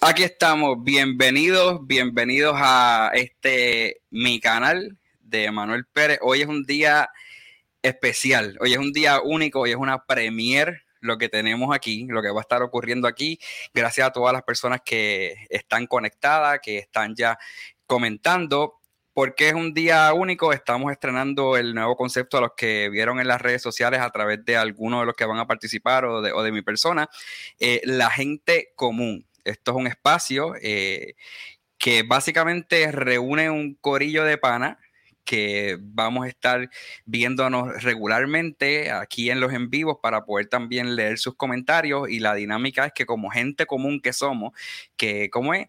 Aquí estamos, bienvenidos, bienvenidos a este mi canal de Manuel Pérez. Hoy es un día especial, hoy es un día único, hoy es una premier lo que tenemos aquí, lo que va a estar ocurriendo aquí. Gracias a todas las personas que están conectadas, que están ya comentando. Porque es un día único, estamos estrenando el nuevo concepto a los que vieron en las redes sociales a través de algunos de los que van a participar o de, mi persona, eh, la gente común. Esto es un espacio eh, que básicamente reúne un corillo de pana que vamos a estar viéndonos regularmente aquí en los en vivos para poder también leer sus comentarios. Y la dinámica es que como gente común que somos, que es,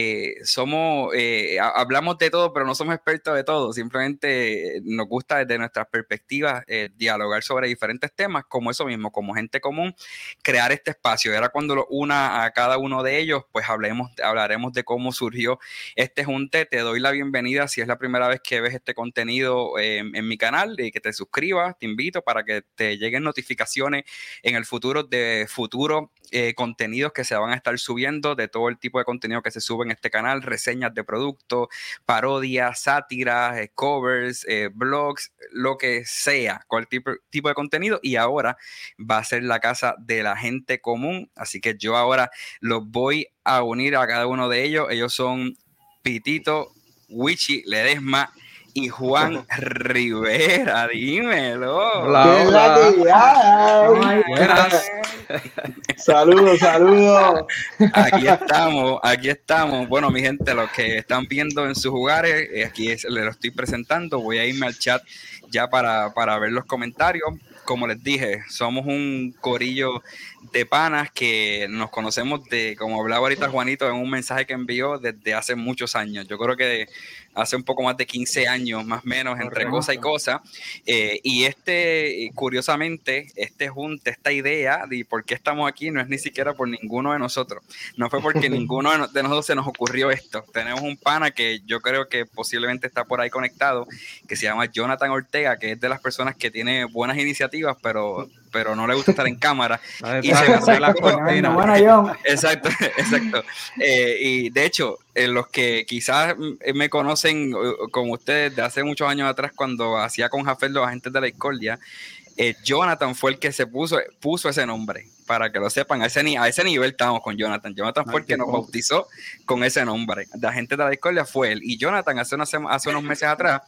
eh, somos, eh, hablamos de todo, pero no somos expertos de todo. Simplemente nos gusta desde nuestras perspectivas eh, dialogar sobre diferentes temas, como eso mismo, como gente común, crear este espacio. Ahora cuando lo una a cada uno de ellos, pues hablemos, hablaremos de cómo surgió este junte. Te doy la bienvenida si es la primera vez que ves este contenido en mi canal y que te suscribas. Te invito para que te lleguen notificaciones en el futuro de futuro eh, contenidos que se van a estar subiendo, de todo el tipo de contenido que se sube en este canal, reseñas de productos, parodias, sátiras, eh, covers, eh, blogs, lo que sea, cualquier tipo, tipo de contenido. Y ahora va a ser la casa de la gente común. Así que yo ahora los voy a unir a cada uno de ellos. Ellos son Pitito, Wichi, Ledesma y Juan Rivera, dímelo. Hola, Buenas. saludos, saludos. Aquí estamos, aquí estamos. Bueno, mi gente, los que están viendo en sus hogares, eh, aquí les lo estoy presentando. Voy a irme al chat ya para, para ver los comentarios. Como les dije, somos un corillo de panas que nos conocemos de, como hablaba ahorita Juanito en un mensaje que envió desde hace muchos años. Yo creo que hace un poco más de 15 años, más o menos, entre cosa y cosa. Eh, y este, curiosamente, este junte, esta idea de por qué estamos aquí no es ni siquiera por ninguno de nosotros. No fue porque ninguno de nosotros se nos ocurrió esto. Tenemos un pana que yo creo que posiblemente está por ahí conectado, que se llama Jonathan Ortega, que es de las personas que tiene buenas iniciativas, pero pero no le gusta estar en cámara. y se hace la cortina. Exacto, exacto. Eh, y de hecho, los que quizás me conocen como ustedes de hace muchos años atrás, cuando hacía con Jafel los agentes de la discordia, eh, Jonathan fue el que se puso, puso ese nombre, para que lo sepan. A ese, a ese nivel estamos con Jonathan. Jonathan fue el que nos bautizó con ese nombre. De agentes de la discordia fue él. Y Jonathan hace, hace unos meses atrás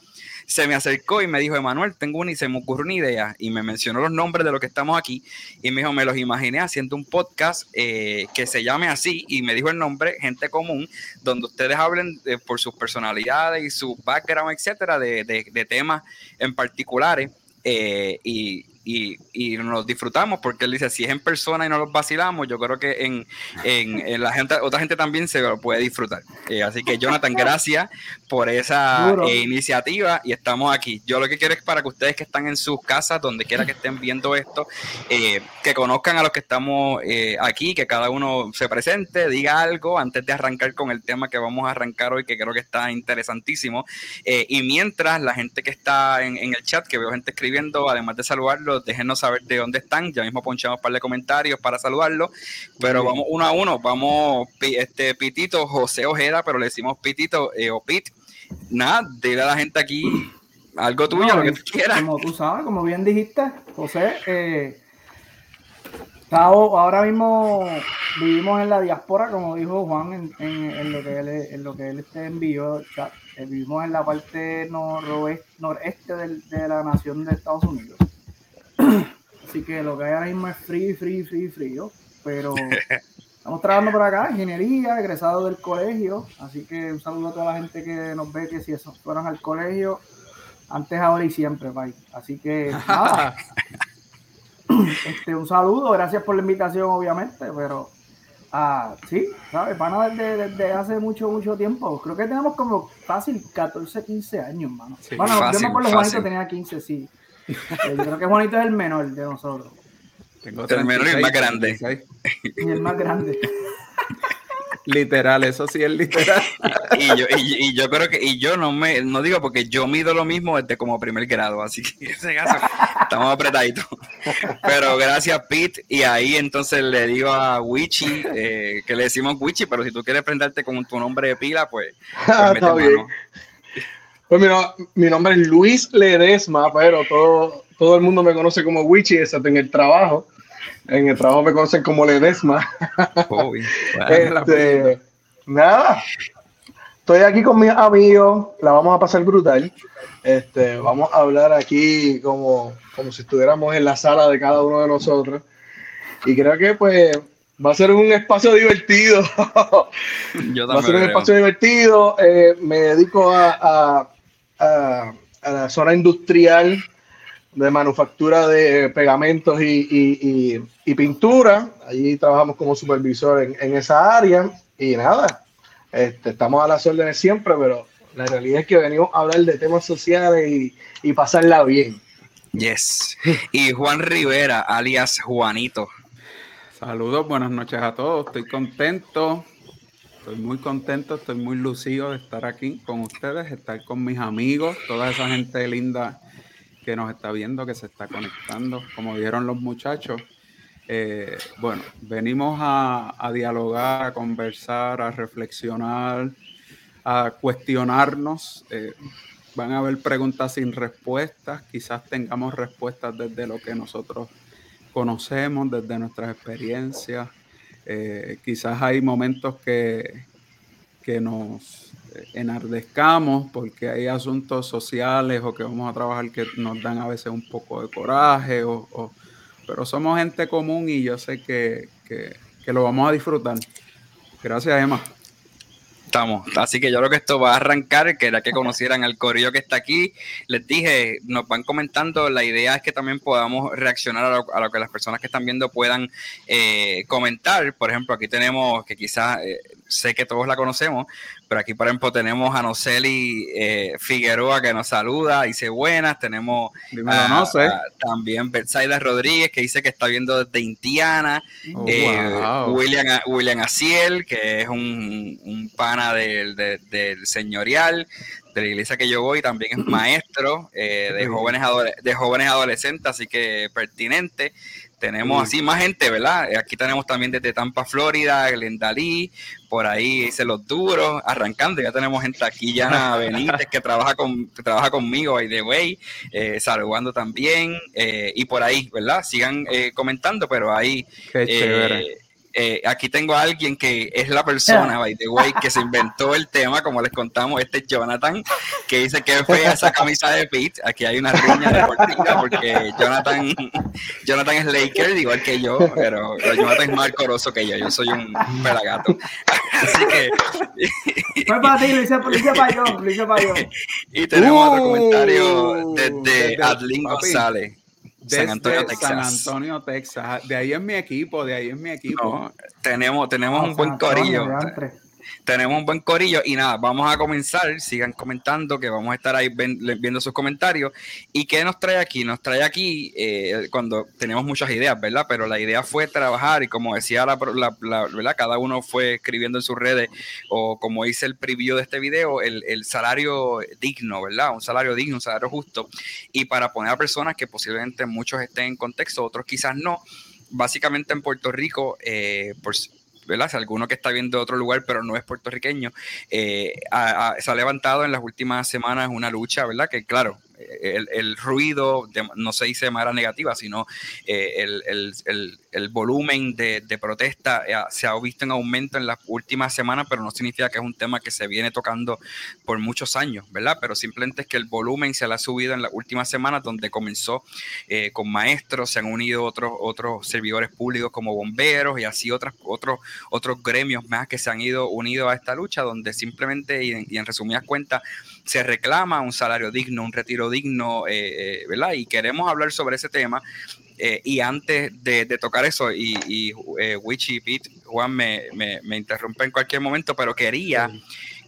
se me acercó y me dijo, Emanuel, tengo una y se me ocurrió una idea y me mencionó los nombres de los que estamos aquí y me dijo, me los imaginé haciendo un podcast eh, que se llame así y me dijo el nombre, Gente Común, donde ustedes hablen por sus personalidades y su background, etcétera, de, de temas en particulares. Eh, y, y, y, nos disfrutamos porque él dice, si es en persona y no los vacilamos, yo creo que en, en, la gente, otra gente también se lo puede disfrutar. Eh, así que Jonathan, gracias por esa eh, iniciativa y estamos aquí. Yo lo que quiero es para que ustedes que están en sus casas, donde quiera que estén viendo esto, eh, que conozcan a los que estamos aquí, que cada uno se presente, diga algo antes de arrancar con el tema que vamos a arrancar hoy, que creo que está interesantísimo. y mientras la gente que está en, en el chat, que veo gente escribiendo, además de saludarlo, déjenos saber de dónde están. Ya mismo ponchamos un par de comentarios para saludarlos. Pero vamos uno a uno. Vamos, este Pitito, José Ojeda, pero le decimos Pitito eh, o Pit. Nada, dile a la gente aquí algo tuyo, lo que tú quieras. Como tú sabes, como bien dijiste, José, eh, ahora mismo vivimos en la diáspora, como dijo Juan en, lo que él, en lo que él este envió. Eh, vivimos en la parte noroeste, noreste de la nación de Estados Unidos. Así que lo que hay ahora mismo es frío, frío, frío, frío. Pero estamos trabajando por acá, ingeniería, egresado del colegio. Así que un saludo a toda la gente que nos ve que si esos fueron al colegio, antes, ahora y siempre, bye. Así que nada. este, un saludo, gracias por la invitación, obviamente, pero ah, sí, ¿sabes? Pana desde, desde, hace mucho, mucho tiempo. Creo que tenemos como fácil 14, 15 años, mano. bueno, yo me acuerdo Juanito tenía 15, sí. Yo creo que Juanito es el menor de nosotros. el menor y el más grande. Y el más grande. Literal, eso sí es literal. y, yo, y, yo creo que, y yo no me, no digo porque yo mido lo mismo desde como primer grado, así que ese caso, estamos apretaditos. pero gracias, Pete. Y ahí entonces le digo a Wichi, eh, que le decimos Wichi, pero si tú quieres prenderte con tu nombre de pila, pues. pues, pues mira, mi nombre es Luis Ledesma, pero todo, todo el mundo me conoce como Wichi, excepto en el trabajo. En el trabajo me conocen como Ledesma. este, nada, estoy aquí con mis amigos, la vamos a pasar brutal. Este, vamos a hablar aquí como, como si estuviéramos en la sala de cada uno de nosotros. Y creo que pues va a ser un espacio divertido. va a ser un espacio divertido. Eh, me dedico a, a, la zona industrial de manufactura de pegamentos y, y, pintura. Allí trabajamos como supervisor en, en esa área. Y nada, este, estamos a las órdenes siempre, pero la realidad es que venimos a hablar de temas sociales y, pasarla bien. Yes. Y Juan Rivera, alias Juanito. Saludos, buenas noches a todos. Estoy contento, estoy muy contento, estoy muy lucido de estar aquí con ustedes, estar con mis amigos, toda esa gente linda que nos está viendo, que se está conectando, como dijeron los muchachos. Eh, bueno, venimos a, a, dialogar, a conversar, a reflexionar, a cuestionarnos. Eh, van a haber preguntas sin respuestas, quizás tengamos respuestas desde lo que nosotros conocemos, desde nuestras experiencias. Eh, quizás hay momentos que, que nos enardezcamos porque hay asuntos sociales o que vamos a trabajar que nos dan a veces un poco de coraje o pero somos gente común y yo sé que, lo vamos a disfrutar. Gracias, Emma. Estamos. Así que yo creo que esto va a arrancar, que era que conocieran al corillo que está aquí. Les dije, nos van comentando, la idea es que también podamos reaccionar a lo, que las personas que están viendo puedan eh, comentar. Por ejemplo, aquí tenemos, que quizás eh, sé que todos la conocemos, pero aquí, por ejemplo, tenemos a Noceli eh, Figueroa que nos saluda, dice buenas. Tenemos no sé. también Betsaida Rodríguez que dice que está viendo desde Indiana. Oh, eh, William, William Aciel, que es un, pana del, señorial de la iglesia que yo voy, también es maestro eh, de, jóvenes de jóvenes adolescentes, así que pertinente. Tenemos así más gente, ¿verdad? Aquí tenemos también desde Tampa, Florida, Glendalí, por ahí dice los duros, arrancando. Ya tenemos gente aquí, Yana Benítez, que trabaja, con, trabaja conmigo, by the way, eh, saludando también. Eh, y por ahí, ¿verdad? Sigan eh, comentando, pero ahí. Qué chévere eh, aquí tengo a alguien que es la persona, by the way, que se inventó el tema, como les contamos, este Jonathan, que dice que fea esa camisa de Pete. Aquí hay una riña deportiva porque Jonathan, Jonathan es Laker, igual que yo, pero, Jonathan es más coroso que yo. Yo soy un pelagato. Así que. Fue para ti, lo hice, para yo, lo hice para yo. Y tenemos otro comentario desde Adlin González. San Antonio, Texas. San Antonio, Texas. De ahí es mi equipo, de ahí es mi equipo. tenemos tenemos un buen corillo tenemos un buen corillo y nada, vamos a comenzar, sigan comentando que vamos a estar ahí viendo sus comentarios. ¿Y qué nos trae aquí? Nos trae aquí eh, cuando tenemos muchas ideas, ¿verdad? Pero la idea fue trabajar y como decía la, ¿verdad? Cada uno fue escribiendo en sus redes o como hice el preview de este video, el, salario digno, ¿verdad? Un salario digno, un salario justo. Y para poner a personas que posiblemente muchos estén en contexto, otros quizás no. Básicamente en Puerto Rico, eh, por, ¿verdad? Si alguno que está viendo otro lugar, pero no es puertorriqueño, eh, se ha levantado en las últimas semanas una lucha, ¿verdad? Que claro, el, ruido, no se dice de manera negativa, sino eh, el, volumen de, protesta eh, se ha visto en aumento en las últimas semanas, pero no significa que es un tema que se viene tocando por muchos años, ¿verdad? Pero simplemente es que el volumen se le ha subido en las últimas semanas, donde comenzó eh, con maestros, se han unido otros, otros servidores públicos como bomberos y así otras, otros, otros gremios más que se han ido unidos a esta lucha, donde simplemente y en resumidas cuentas se reclama un salario digno, un retiro digno, eh, eh, ¿verdad? Y queremos hablar sobre ese tema. Eh, y antes de, tocar eso, y, y Wichi y Pete, Juan me, me, interrumpe en cualquier momento, pero quería,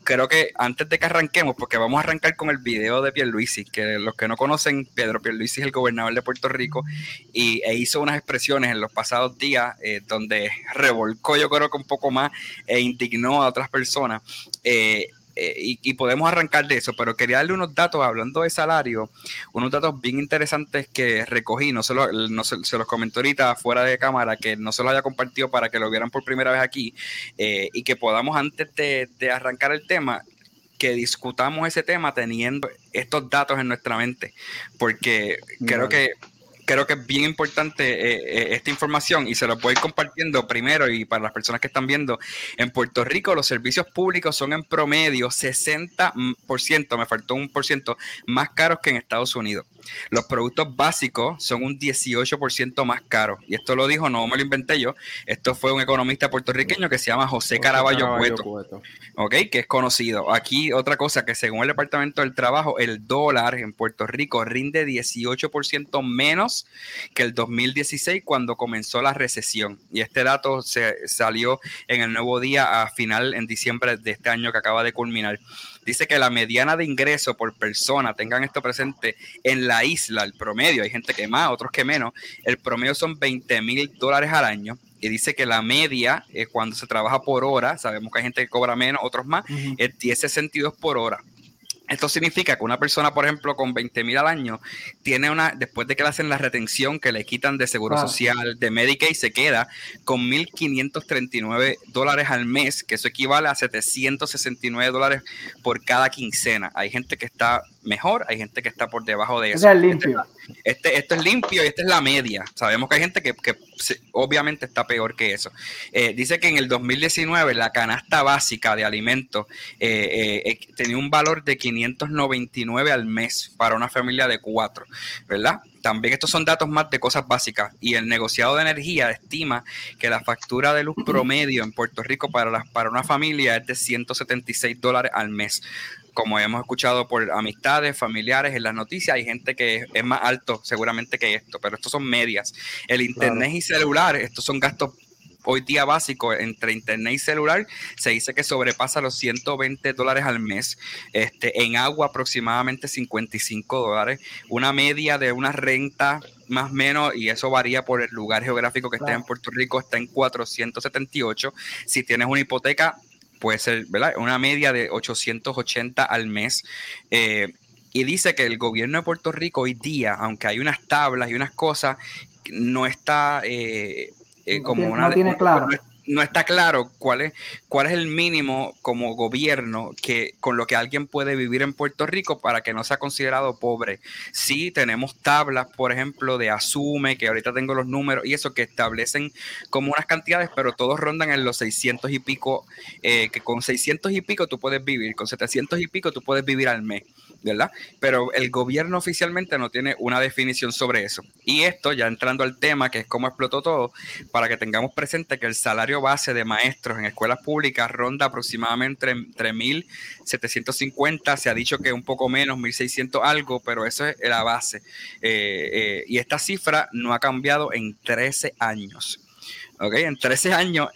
creo que antes de que arranquemos, porque vamos a arrancar con el video de Pierluisi, que los que no conocen, Pedro Pierluisi es el gobernador de Puerto Rico, y e hizo unas expresiones en los pasados días donde revolcó, yo creo que un poco más, e indignó a otras personas eh, y, podemos arrancar de eso, pero quería darle unos datos hablando de salario, unos datos bien interesantes que recogí, no se, no se, los comento ahorita fuera de cámara, que no se los haya compartido para que lo vieran por primera vez aquí eh, y que podamos antes de, de arrancar el tema que discutamos ese tema teniendo estos datos en nuestra mente, porque creo que creo que es bien importante eh, eh, esta información y se lo voy compartiendo primero y para las personas que están viendo. En Puerto Rico los servicios públicos son en promedio 60%, me faltó un por ciento, más caros que en Estados Unidos. Los productos básicos son un 18% más caros. Y esto lo dijo, no me lo inventé yo. Esto fue un economista puertorriqueño que se llama José, Caraballo, Cueto, ¿ok? Que es conocido. Aquí otra cosa que según el Departamento del Trabajo, el dólar en Puerto Rico rinde 18% menos que el 2016 cuando comenzó la recesión. Y este dato se salió en el nuevo día a final en diciembre de este año que acaba de culminar dice que la mediana de ingreso por persona, tengan esto presente, en la isla, el promedio, hay gente que más, otros que menos, el promedio son 20 mil dólares al año. Y dice que la media, eh, cuando se trabaja por hora, sabemos que hay gente que cobra menos, otros más, es 10.62 por hora. Esto significa que una persona, por ejemplo, con 20 mil al año, tiene una, después de que le hacen la retención que le quitan de seguro social, de Medicaid, se queda con 1.539 dólares al mes, que eso equivale a 769 dólares por cada quincena. Hay gente que está mejor, hay gente que está por debajo de eso. Es limpio. Este, esto es limpio y esta es la media. Sabemos que hay gente que, obviamente está peor que eso. Eh, dice que en el 2019 la canasta básica de alimentos eh, eh, tenía un valor de 599 al mes para una familia de cuatro, ¿verdad? También estos son datos más de cosas básicas y el negociado de energía estima que la factura de luz promedio en Puerto Rico para, para una familia es de 176 dólares al mes como hemos escuchado por amistades, familiares en las noticias, hay gente que es, más alto seguramente que esto, pero estos son medias. El internet y celular, estos son gastos hoy día básicos entre internet y celular, se dice que sobrepasa los 120 dólares al mes. Este, en agua aproximadamente 55 dólares. Una media de una renta más o menos, y eso varía por el lugar geográfico que esté en Puerto Rico, está en 478. Si tienes una hipoteca, puede ser, ¿verdad? Una media de 880 al mes. Eh, y dice que el gobierno de Puerto Rico hoy día, aunque hay unas tablas y unas cosas, no está eh, eh, como una... No tiene claro no está claro cuál es, cuál es el mínimo como gobierno que con lo que alguien puede vivir en Puerto Rico para que no sea considerado pobre. Sí, tenemos tablas, por ejemplo, de Asume, que ahorita tengo los números y eso que establecen como unas cantidades, pero todos rondan en los 600 y pico, eh, que con 600 y pico tú puedes vivir, con 700 y pico tú puedes vivir al mes. ¿Verdad? Pero el gobierno oficialmente no tiene una definición sobre eso. Y esto, ya entrando al tema, que es cómo explotó todo, para que tengamos presente que el salario base de maestros en escuelas públicas ronda aproximadamente entre 1.750, se ha dicho que un poco menos, 1.600 algo, pero eso es la base. Eh, eh, y esta cifra no ha cambiado en 13 años. ¿Ok? En 13 años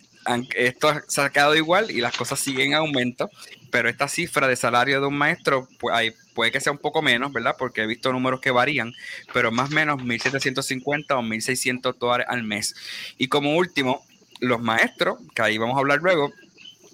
esto ha quedado igual y las cosas siguen en aumento, pero esta cifra de salario de un maestro, pues hay puede que sea un poco menos, ¿verdad? Porque he visto números que varían, pero más o menos 1.750 o 1.600 dólares al mes. Y como último, los maestros, que ahí vamos a hablar luego,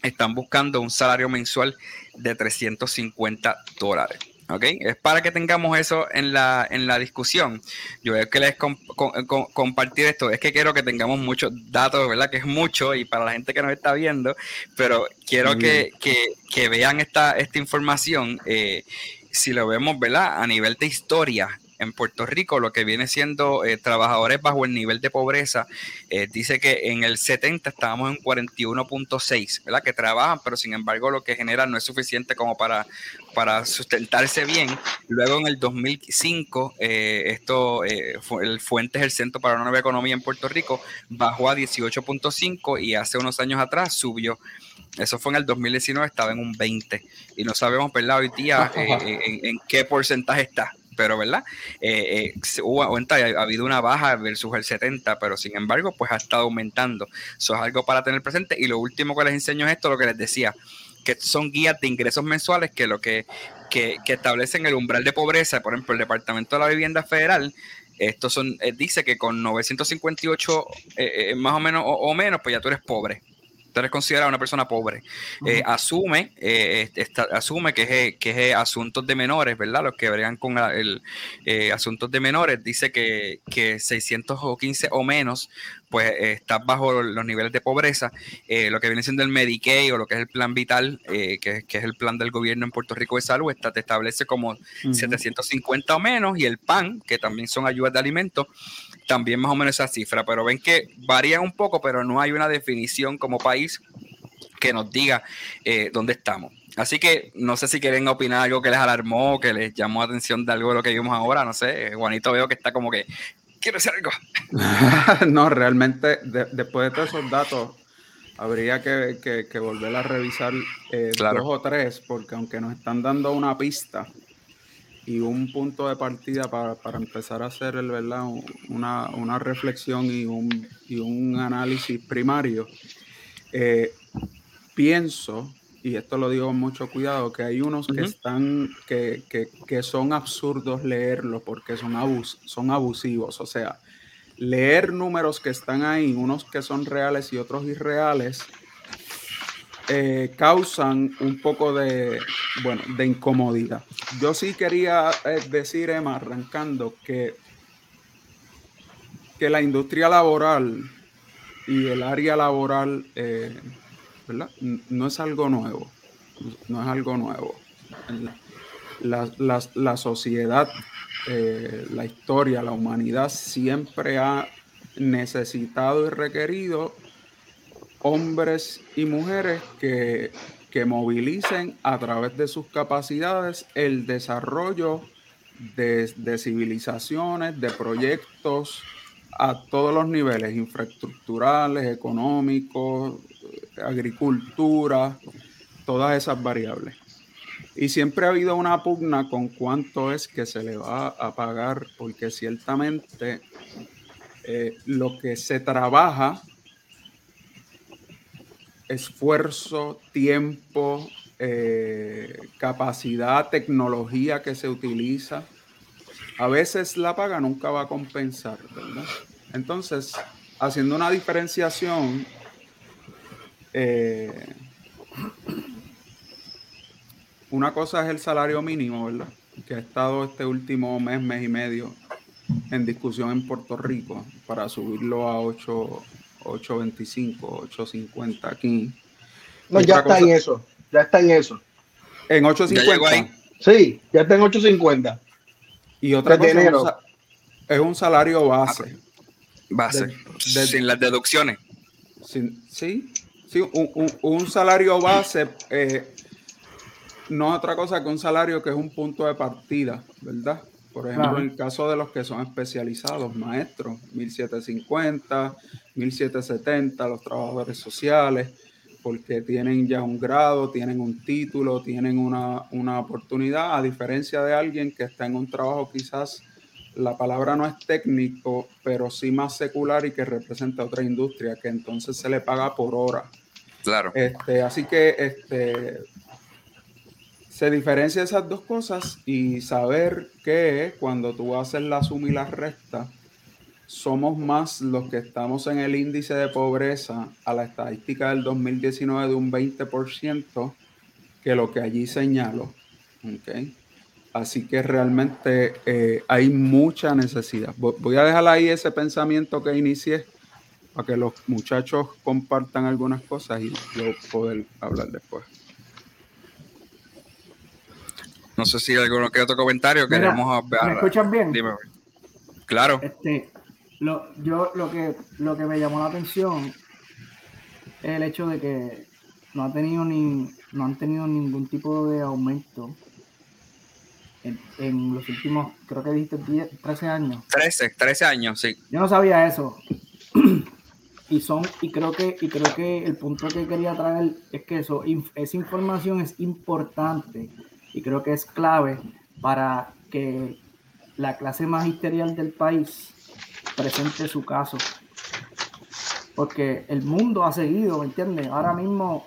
están buscando un salario mensual de 350 dólares. ¿ok? Es para que tengamos eso en la, en la discusión. Yo veo que les compartir esto, es que quiero que tengamos muchos datos, ¿verdad? Que es mucho y para la gente que nos está viendo, pero quiero que, que, vean esta, esta información. Eh, si lo vemos, ¿verdad? A nivel de historia, en Puerto Rico, lo que viene siendo eh, trabajadores bajo el nivel de pobreza, eh, dice que en el 70 estábamos en 41.6, ¿verdad? Que trabajan, pero sin embargo lo que generan no es suficiente como para, para sustentarse bien. Luego en el 2005, eh, esto, el Fuentes, el Centro para una Nueva Economía en Puerto Rico, bajó a 18.5 y hace unos años atrás subió eso fue en el 2019, estaba en un 20. Y no sabemos, ¿verdad? Hoy día eh, en, qué porcentaje está. Pero, ¿verdad? Eh, hubo, ha, habido una baja versus el 70, pero sin embargo, pues ha estado aumentando. Eso es algo para tener presente. Y lo último que les enseño es esto, lo que les decía, que son guías de ingresos mensuales que lo que, que, establecen el umbral de pobreza, por ejemplo, el Departamento de la Vivienda Federal, esto son, dice que con 958 más o menos o, menos, pues ya tú eres pobre. Tú eres considerado una persona pobre. Eh, asume, eh, asume que es, que es asuntos de menores, ¿verdad? Los que verían con el, asuntos de menores, dice que, que 615 o menos, pues estás bajo los niveles de pobreza. lo que viene siendo el Medicaid o lo que es el plan vital, que, es el plan del gobierno en Puerto Rico de salud, te establece como 750 o menos, y el PAN, que también son ayudas de alimentos, también más o menos esa cifra, pero ven que varía un poco, pero no hay una definición como país que nos diga eh, dónde estamos. Así que no sé si quieren opinar algo que les alarmó, que les llamó atención de algo de lo que vimos ahora, no sé, Juanito veo que está como que, quiero decir algo. no, realmente después de todos esos datos, habría que, volver a revisar eh, dos o tres, porque aunque nos están dando una pista, y un punto de partida para, empezar a hacer el, ¿verdad? Una, reflexión y un, y un, análisis primario. Eh, pienso, y esto lo digo con mucho cuidado, que hay unos que están, que, que, son absurdos leerlos porque son, abus, son abusivos. O sea, leer números que están ahí, unos que son reales y otros irreales, eh, causan un poco de, bueno, de incomodidad. Yo sí quería eh, decir, Emma, arrancando, que, que la industria laboral y el área laboral, eh, No es algo nuevo, no es algo nuevo. La, sociedad, la historia, la humanidad siempre ha necesitado y requerido hombres y mujeres que, movilicen a través de sus capacidades el desarrollo de, civilizaciones, de proyectos a todos los niveles, infraestructurales, económicos, agricultura, todas esas variables. Y siempre ha habido una pugna con cuánto es que se le va a pagar, porque ciertamente eh, lo que se trabaja esfuerzo, tiempo, eh, capacidad, tecnología que se utiliza, a veces la paga nunca va a compensar, ¿verdad? Entonces, haciendo una diferenciación, eh, una cosa es el salario mínimo, ¿verdad? Que ha estado este último mes, mes y medio en discusión en Puerto Rico para subirlo a 8, 8.25, 8.50 aquí. No, ya está en eso. Ya está en eso. En 8.50. Sí, ya está en 8.50. Y otra cosa es un salario base. Base. sin las deducciones. sí, sí, un, salario base eh, no es otra cosa que un salario que es un punto de partida, ¿verdad? Por ejemplo, en el caso de los que son especializados, maestros, 1750, 1770, los trabajadores sociales, porque tienen ya un grado, tienen un título, tienen una, una oportunidad, a diferencia de alguien que está en un trabajo quizás, la palabra no es técnico, pero sí más secular y que representa otra industria, que entonces se le paga por hora. Claro. Este, así que este, se diferencia esas dos cosas y saber que cuando tú haces la suma y la resta, somos más los que estamos en el índice de pobreza a la estadística del 2019 de un 20% que lo que allí señalo. ¿okay? Así que realmente eh, hay mucha necesidad. Voy a dejar ahí ese pensamiento que inicié para que los muchachos compartan algunas cosas y yo poder hablar después. No sé si hay alguno que otro comentario queremos ver. ¿Me escuchan bien? Dime. Claro. Este, lo, yo lo que, lo que me llamó la atención es el hecho de que no, ha tenido ni, no han tenido ningún tipo de aumento en, los últimos, creo que dijiste 13 años. 13, 13 años, sí. Yo no sabía eso. y son, y creo que, y creo que el punto que quería traer es que eso, esa información es importante y creo que es clave para que la clase magisterial del país presente su caso. Porque el mundo ha seguido, ¿me entiendes? Ahora mismo,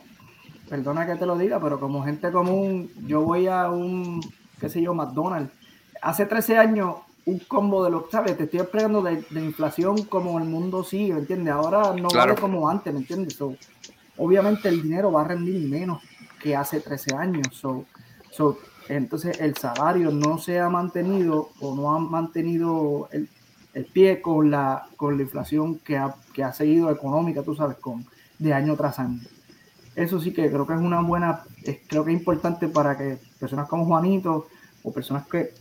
perdona que te lo diga, pero como gente común, yo voy a un, qué sé yo, McDonald's. Hace 13 años, un combo de los, ¿sabes? Te estoy explicando de, inflación como el mundo sigue, ¿me entiendes? Ahora no vale como antes, ¿me entiendes? obviamente el dinero va a rendir menos que hace 13 años. So, so, entonces el salario no se ha mantenido o no ha mantenido el, el pie con la, con la inflación que ha, que ha seguido económica, tú sabes, con, de año tras año. Eso sí que creo que es una buena, es, creo que es importante para que personas como Juanito o personas que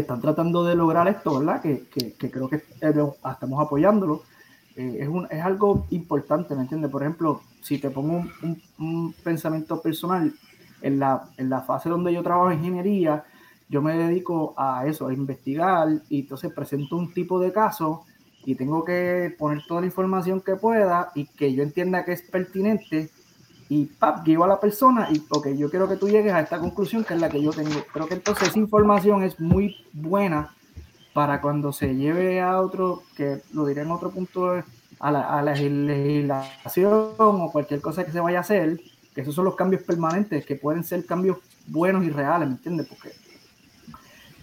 están tratando de lograr esto, ¿verdad? Que, que, creo que estamos apoyándolo. Eh, es, un, es algo importante, ¿me entiendes? Por ejemplo, si te pongo un pensamiento personal, en la, en la fase donde yo trabajo en ingeniería, yo me dedico a eso, a investigar y entonces presento un tipo de caso y tengo que poner toda la información que pueda y que yo entienda que es pertinente y pap, guío a la persona y ok, yo quiero que tú llegues a esta conclusión que es la que yo tengo. Creo que entonces esa información es muy buena para cuando se lleve a otro, que lo diré en otro punto, a la, a la legislación o cualquier cosa que se vaya a hacer, que esos son los cambios permanentes, que pueden ser cambios buenos y reales, ¿me entiendes? Porque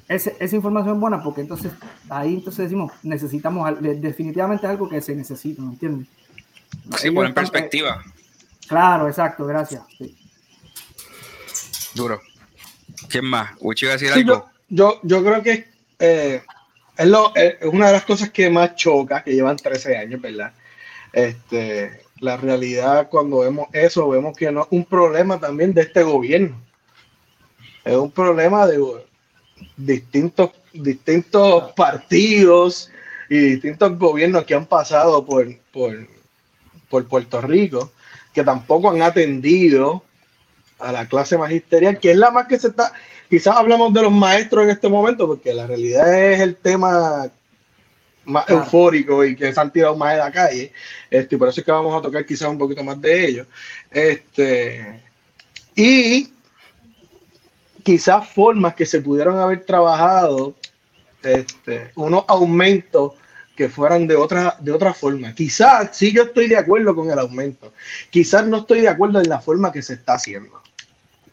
ese, esa información es buena porque entonces ahí entonces decimos, necesitamos, definitivamente algo que se necesita, ¿me entiendes? Sí, por en perspectiva. Claro, exacto, gracias. Sí. Duro. ¿Quién más? ¿Uchi va a decir Sí, algo? yo, yo, yo creo que eh, es, lo, es una de las cosas que más choca, que llevan 13 años, ¿verdad? Este, la realidad cuando vemos eso, vemos que no es un problema también de este gobierno. Es un problema de distintos, distintos partidos y distintos gobiernos que han pasado por, por, por Puerto Rico, que tampoco han atendido a la clase magisterial, que es la más que se está, quizás hablamos de los maestros en este momento, porque la realidad es el tema más Claro. eufórico y que se han tirado más de la calle. Este, por eso es que vamos a tocar quizás un poquito más de ellos. Este, y quizás formas que se pudieron haber trabajado, este, unos aumentos que fueran de otra, de otra forma. Quizás sí yo estoy de acuerdo con el aumento. Quizás no estoy de acuerdo en la forma que se está haciendo.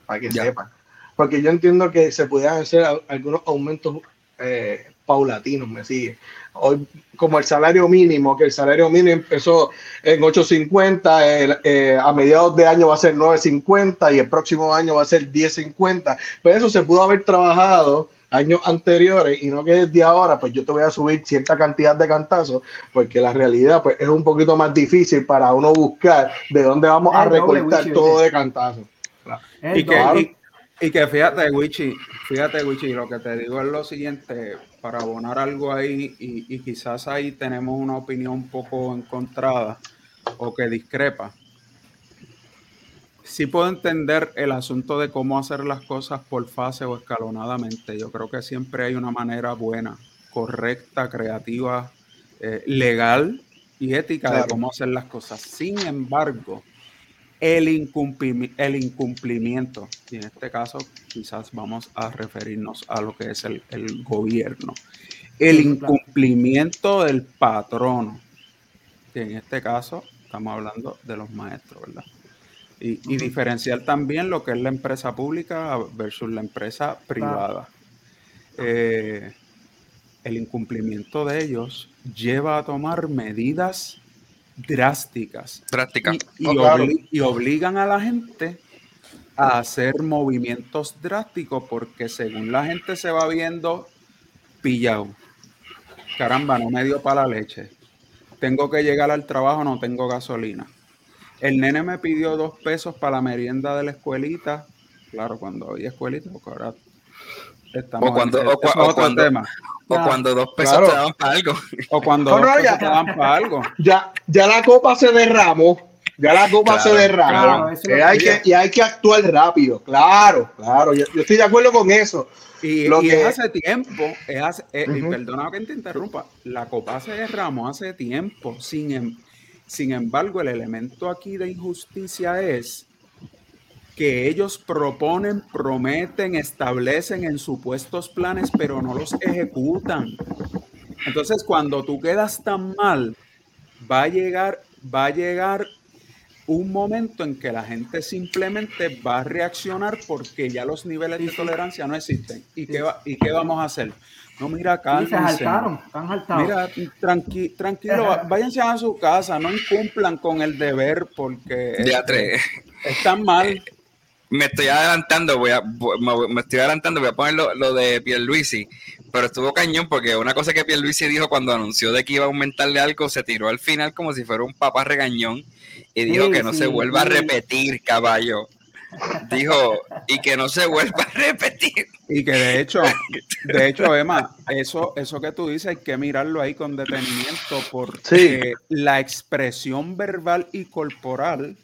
Para que Ya. sepan. Porque yo entiendo que se pudieran hacer algunos aumentos eh, paulatinos, me sigue. Hoy, como el salario mínimo, que el salario mínimo empezó en 8.50, el, eh, a mediados de año va a ser 9.50 y el próximo año va a ser 10.50. Pero eso se pudo haber trabajado años anteriores y no que desde ahora, pues yo te voy a subir cierta cantidad de cantazos, porque la realidad pues es un poquito más difícil para uno buscar de dónde vamos a recortar todo ¿viste? de cantazos. Es Y que, y que fíjate, Wichi, fíjate, Wichi, lo que te digo es lo siguiente, para abonar algo ahí, y, y quizás ahí tenemos una opinión un poco encontrada o que discrepa. Sí puedo entender el asunto de cómo hacer las cosas por fase o escalonadamente. Yo creo que siempre hay una manera buena, correcta, creativa, eh, legal y ética de cómo hacer las cosas. Sin embargo, el, el incumplimiento, y en este caso quizás vamos a referirnos a lo que es el, el gobierno, el incumplimiento del patrono, que en este caso estamos hablando de los maestros, ¿verdad? Y, y diferenciar también lo que es la empresa pública versus la empresa privada. Eh, el incumplimiento de ellos lleva a tomar medidas drásticas Drástica. y, y Oh, claro. obli- y obligan a la gente a hacer movimientos drásticos porque según la gente se va viendo pillado. Caramba, no me dio para la leche. Tengo que llegar al trabajo, no tengo gasolina. El nene me pidió dos pesos para la merienda de la escuelita. Claro, cuando había escuelita, porque ahora estamos O cuando- en- o cua- o otro cuando- tema. O Claro. cuando dos pesos Claro. te daban para algo. O cuando No, dos pesos ya. te dan para algo. Ya, ya la copa se derramó. Ya la copa Claro, se derramó. claro, hay que- y hay que actuar rápido. Claro, claro. Yo, yo estoy de acuerdo con eso. Y, Lo y que- es hace tiempo, es hace- eh, y perdona que te interrumpa, la copa se derramó hace tiempo. Sin, em- sin embargo, el elemento aquí de injusticia es que ellos proponen, prometen, establecen en supuestos planes, pero no los ejecutan. Entonces, cuando tú quedas tan mal, va a llegar, va a llegar un momento en que la gente simplemente va a reaccionar porque ya los niveles de tolerancia no existen. ¿Y qué, va- y qué vamos a hacer? No, mira, cálmense. se saltaron, están saltados. Mira, tranqui- tranquilo, váyanse a su casa, no incumplan con el deber porque Ya este, tres. están mal. Me estoy adelantando, voy a, me estoy adelantando, voy a poner lo, lo de Pierluisi, pero estuvo cañón porque una cosa que Pierluisi dijo cuando anunció de que iba a aumentarle algo, se tiró al final como si fuera un papá regañón y dijo Sí, que no sí, se vuelva a repetir, caballo. Dijo, y que no se vuelva a repetir. Y que de hecho, de hecho, Emma, eso, eso que tú dices hay que mirarlo ahí con detenimiento porque la expresión verbal y corporal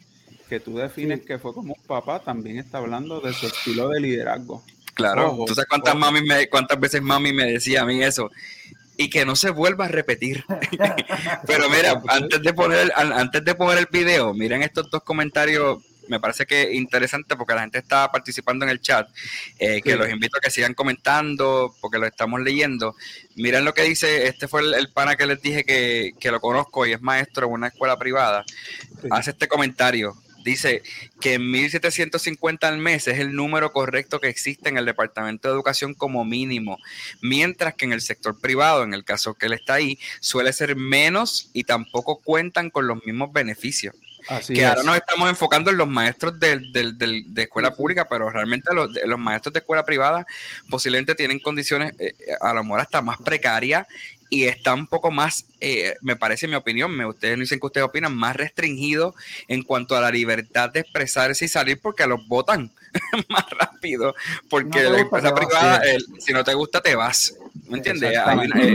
que tú defines que fue como un papá también está hablando de su estilo de liderazgo. Claro, Ojo, ¿tú sabes cuántas, ojo. mami me, cuántas veces mami me decía a mí eso? Y que no se vuelva a repetir. Pero mira, antes de poner antes de poner el video, miren estos dos comentarios. Me parece que interesante porque la gente está participando en el chat. eh, que los invito a que sigan comentando porque lo estamos leyendo. Miren lo que dice. Este fue el, el pana que les dije que, que lo conozco y es maestro en una escuela privada. Sí. Hace este comentario. Dice que 1.750 al mes es el número correcto que existe en el Departamento de Educación como mínimo, mientras que en el sector privado, en el caso que él está ahí, suele ser menos y tampoco cuentan con los mismos beneficios. Así que es. ahora nos estamos enfocando en los maestros del- del- de escuela pública, pero realmente los, de- los maestros de escuela privada posiblemente tienen condiciones eh, a lo mejor hasta más precarias y está un poco más, eh, me parece mi opinión, me, ustedes no dicen que ustedes opinan, más restringido en cuanto a la libertad de expresarse y salir porque los votan más rápido, porque No la empresa privada, el- si no te gusta, te vas. ¿Me entiendes?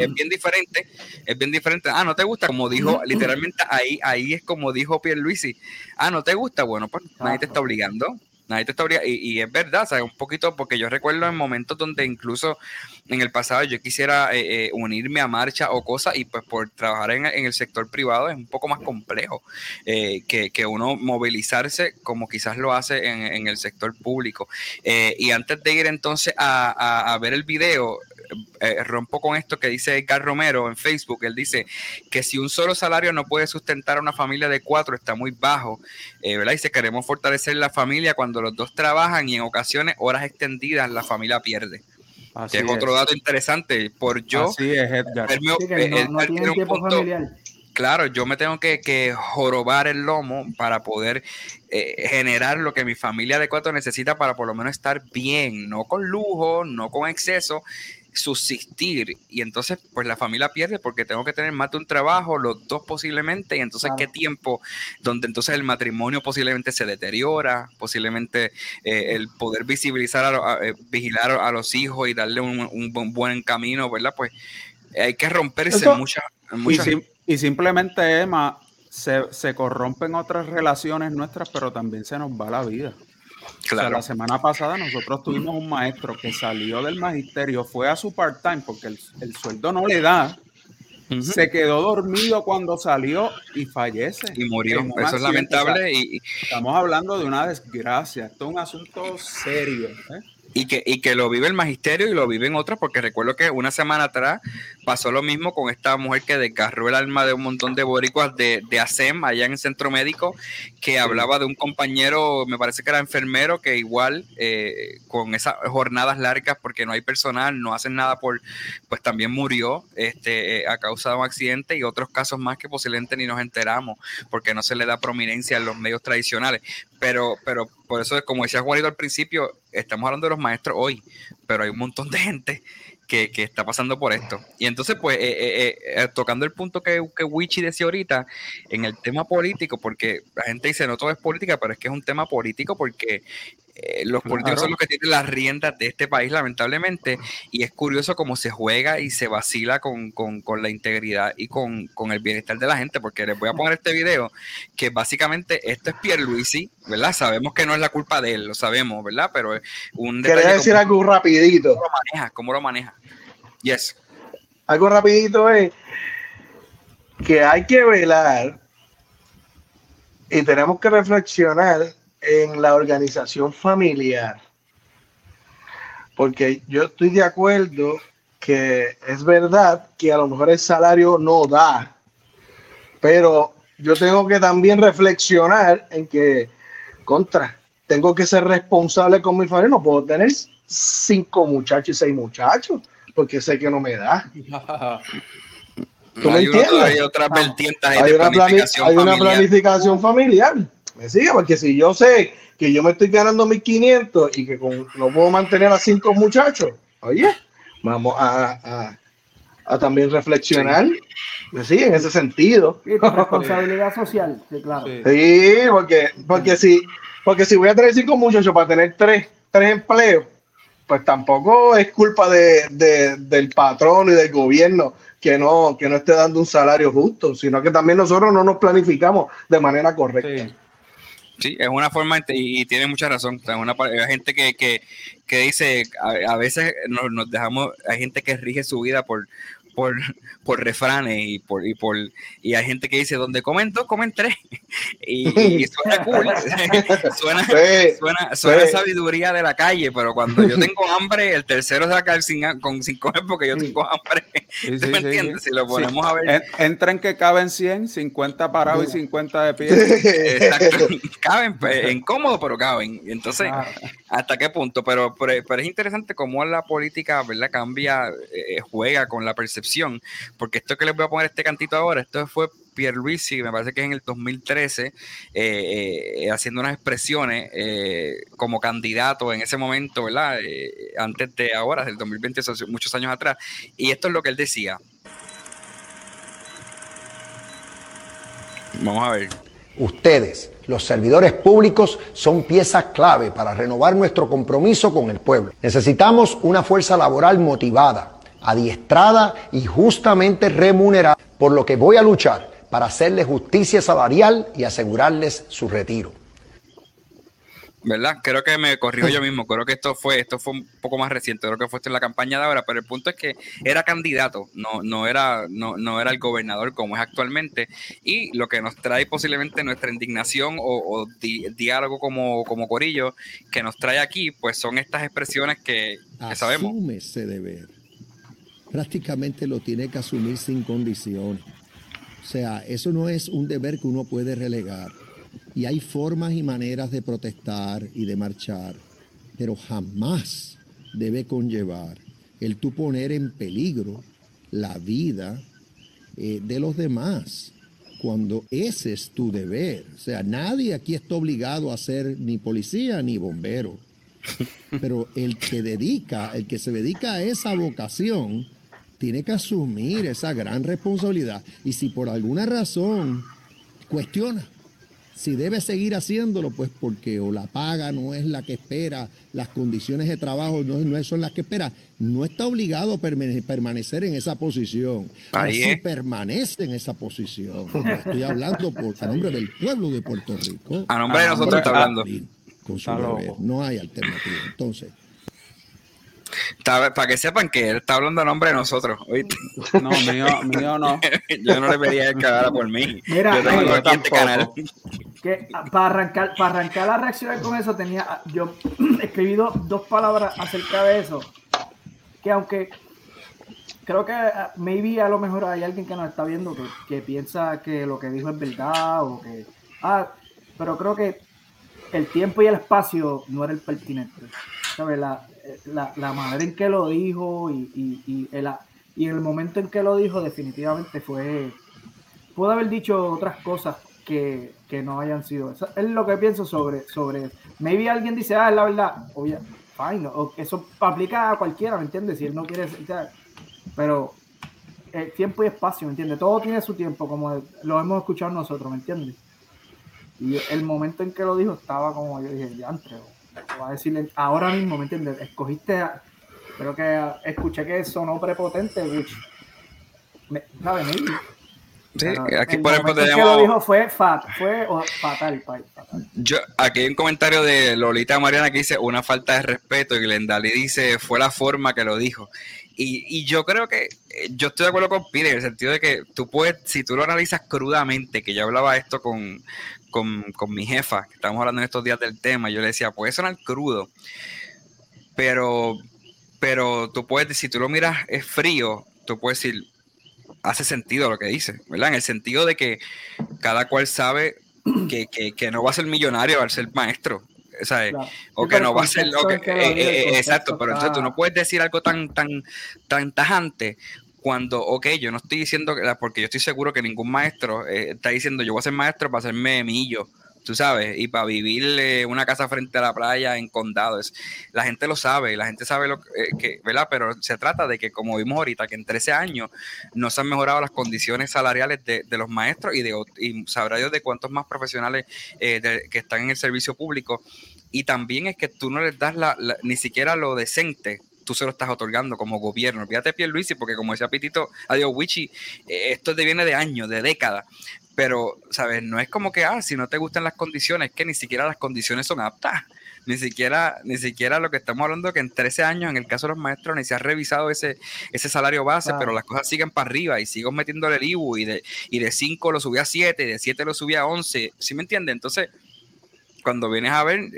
Es bien diferente, es bien diferente. Ah, no te gusta, como dijo, literalmente ahí, ahí es como dijo Pierluisi. Ah, no te gusta, bueno, pues nadie te está obligando. Nadie te está obligando. Y, y es verdad, ¿sabes? Un poquito, porque yo recuerdo en momentos donde incluso en el pasado yo quisiera eh, eh, unirme a marcha o cosas, y pues por trabajar en, en el sector privado es un poco más complejo eh, que, que uno movilizarse como quizás lo hace en, en el sector público. Y antes de ir entonces a, a- a ver el video, eh, rompo con esto que dice Edgar Romero en Facebook. Él dice que si un solo salario no puede sustentar a una familia de cuatro, está muy bajo. Eh, ¿verdad? Dice, queremos fortalecer la familia cuando los dos trabajan y en ocasiones horas extendidas la familia pierde. Así Que es otro dato interesante. Por yo, Así es, Edgar. verme- Sí, que no, Edgar no tiene tienen un tiempo punto- familiar. claro, yo me tengo que, que jorobar el lomo para poder eh, generar lo que mi familia de cuatro necesita para por lo menos estar bien, no con lujo, no con exceso, subsistir. Y entonces, pues la familia pierde porque tengo que tener más de un trabajo, los dos posiblemente, y entonces Claro. qué tiempo, donde entonces el matrimonio posiblemente se deteriora, posiblemente eh, el poder visibilizar, a, lo- a- eh, vigilar a los hijos y darle un, un buen- buen camino, ¿verdad? Pues hay que romperse Eso- muchas... Y, sim- y simplemente, Emma, se, se corrompen otras relaciones nuestras, pero también se nos va la vida. O sea, claro. la semana pasada nosotros tuvimos un maestro que salió del magisterio, fue a su part-time porque el, el sueldo no le da, se quedó dormido cuando salió y fallece. y murió. Eso es accidente. O sea, lamentable y, estamos hablando de una desgracia. Esto es un asunto serio. ¿eh? Y que, y que lo vive el magisterio y lo viven otras, porque recuerdo que una semana atrás pasó lo mismo con esta mujer que desgarró el alma de un montón de boricuas de, de ASEM allá en el centro médico, que hablaba de un compañero, me parece que era enfermero, que igual eh, con esas jornadas largas, porque no hay personal, no hacen nada por, pues también murió este, eh, a causa de un accidente y otros casos más que posiblemente ni nos enteramos, porque no se le da prominencia en los medios tradicionales. Pero, pero por eso, como decía Juanito al principio, estamos hablando de los maestros hoy, pero hay un montón de gente que, que está pasando por esto. Y entonces, pues, eh, eh, eh, tocando el punto que, que Wichi decía ahorita, en el tema político, porque la gente dice no todo es política, pero es que es un tema político porque eh, los políticos Claro. son los que tienen las riendas de este país, lamentablemente, y es curioso cómo se juega y se vacila con, con- con la integridad y con, con el bienestar de la gente, porque les voy a poner este video, que básicamente esto es Pierluisi, ¿verdad? Sabemos que no es la culpa de él, lo sabemos, ¿verdad? Pero es un Quería decir cómo algo rapidito. lo maneja, cómo lo maneja. Yes. Algo rapidito es que hay que velar y tenemos que reflexionar en la organización familiar. Porque yo estoy de acuerdo que es verdad que a lo mejor el salario no da, pero yo tengo que también reflexionar en que, contra, tengo que ser responsable con mi familia, no puedo tener cinco muchachos y seis muchachos. porque sé que no me da. ¿Tú me entiendes? Hay otra vertiente hay, una planificación, hay una planificación familiar. ¿Me sigue? Porque si yo sé que yo me estoy ganando 1500 y que con, no puedo mantener a cinco muchachos, oye, vamos a, a, también reflexionar. Sí. en ese sentido. responsabilidad social, sí, claro. Sí, porque, porque, si, porque si voy a tener cinco muchachos para tener tres, tres empleos, pues tampoco es culpa de, del patrón y del gobierno que no, que no esté dando un salario justo, sino que también nosotros no nos planificamos de manera correcta. Sí. Es una forma, y, tiene mucha razón. una, hay gente que, que, dice, a, veces nos, nos, dejamos, hay gente que rige su vida por, por, por refranes y por, y por y hay gente que dice donde comen dos comen tres y, suena cool. Suena, suena, suena sabiduría de la calle pero cuando yo tengo hambre el tercero se va a caer sin, con sin comer porque yo tengo hambre. ¿tú me entiendes? si lo ponemos a ver. Entren que caben 100 50 parados y 50 de pie. Exacto. Caben pues, incómodo pero caben. Entonces hasta qué punto pero, pero, es interesante cómo la política verdad cambia eh, juega con la percepción porque esto que les voy a poner este cantito ahora, esto fue Pierluisi, me parece que en el 2013, eh, eh, haciendo unas expresiones eh, como candidato en ese momento, ¿verdad? antes de ahora, del 2020, muchos años atrás. Y esto es lo que él decía. Vamos a ver. Ustedes, los servidores públicos, son piezas clave para renovar nuestro compromiso con el pueblo. Necesitamos una fuerza laboral motivada adiestrada y justamente remunerada, por lo que voy a luchar para hacerles justicia salarial y asegurarles su retiro. ¿Verdad? Creo que me corrió yo mismo, creo que esto fue, esto fue un poco más reciente, creo que fue esto en la campaña de ahora, pero el punto es que era candidato, no, no, era, no, no era el gobernador como es actualmente, y lo que nos trae posiblemente nuestra indignación o, diálogo como, como Corillo, que nos trae aquí, pues son estas expresiones que, que sabemos prácticamente lo tiene que asumir sin condiciones. O sea, eso no es un deber que uno puede relegar. Y hay formas y maneras de protestar y de marchar, pero jamás debe conllevar el tú poner en peligro la vida eh, de los demás, cuando ese es tu deber. O sea, nadie aquí está obligado a ser ni policía ni bombero. Pero el que dedica, el que se dedica a esa vocación, tiene que asumir esa gran responsabilidad. Y si por alguna razón cuestiona si debe seguir haciéndolo, pues porque o la paga no es la que espera, las condiciones de trabajo no, son las que espera, no está obligado a permanecer en esa posición. si permanece en esa posición, estoy hablando por, a nombre del pueblo de Puerto Rico. A nombre de nosotros está hablando. Con su no hay alternativa. Entonces, para que sepan que él está hablando a nombre de nosotros. No, mío, mío no. Yo no le pedía que hablara por mí. Mira, yo tengo aquí este canal. Que, ah, para, arrancar, para arrancar la reacción con eso, tenía ah, yo escribí dos, palabras acerca de eso. Que aunque creo que ah, maybe a lo mejor hay alguien que nos está viendo que, que piensa que lo que dijo es verdad o que. Ah, pero creo que el tiempo y el espacio no era el pertinente. ¿Sabes? La, la, la, manera en que lo dijo y, y, y, el, y el momento en que lo dijo definitivamente fue... Pudo haber dicho otras cosas que, que no hayan sido. Eso es lo que pienso sobre, sobre... Maybe alguien dice, ah, es la verdad. Obvio, fine. O eso aplica a cualquiera, ¿me entiendes? Si él no quiere... Pero el tiempo y espacio, ¿me entiendes? Todo tiene su tiempo, como lo hemos escuchado nosotros, ¿me entiendes? Y el momento en que lo dijo estaba como yo dije, ya entre, voy a decirle, ahora mismo, ¿me entiendes? Escogiste, creo que escuché que sonó prepotente, which, ¿sabes? Sí, aquí por ejemplo tenemos... que lo dijo fue, fat, fue fatal, fatal, Yo, aquí hay un comentario de Lolita Mariana que dice una falta de respeto y Glendali dice fue la forma que lo dijo. Y, y, yo creo que eh, yo estoy de acuerdo con Peter en el sentido de que tú puedes, si tú lo analizas crudamente, que yo hablaba esto con, con, mi jefa, que estábamos hablando en estos días del tema, yo le decía, puede sonar crudo, pero, pero tú puedes, si tú lo miras, es frío, tú puedes decir, hace sentido lo que dice, ¿verdad? En el sentido de que cada cual sabe que, no va a ser millonario al ser maestro. ¿Sabes? Claro. O Sí, que no va a ser lo que... eh, eh, exacto, pero entonces tú está- no puedes decir algo tan, tan, tan tajante cuando, ok, yo no estoy diciendo, que, porque yo estoy seguro que ningún maestro eh, está diciendo yo voy a ser maestro para hacerme millo, tú sabes, y para vivir una casa frente a la playa en condado. Es, la gente lo sabe, la gente sabe lo que, eh, que, ¿verdad? Pero se trata de que, como vimos ahorita, que en 13 años no se han mejorado las condiciones salariales de, de los maestros y, de, y sabrá Dios de cuántos más profesionales eh, de- que están en el servicio público. Y también es que tú no les das la, la- ni siquiera lo decente tú se lo estás otorgando como gobierno. Olvídate Pierluisi, porque como decía Pitito, adiós Wichi, eh, esto te viene de años, de décadas. Pero, ¿sabes? No es como que, ah, si no te gustan las condiciones, es que ni siquiera las condiciones son aptas. Ni siquiera, ni siquiera lo que estamos hablando, que en 13 años, en el caso de los maestros, ni se ha revisado ese, ese salario base, pero las cosas siguen para arriba y sigo metiéndole el IBU y de, y de 5 lo subí a 7, y de 7 lo subí a 11. ¿Sí me entiendes? Entonces, cuando vienes a ver, eh,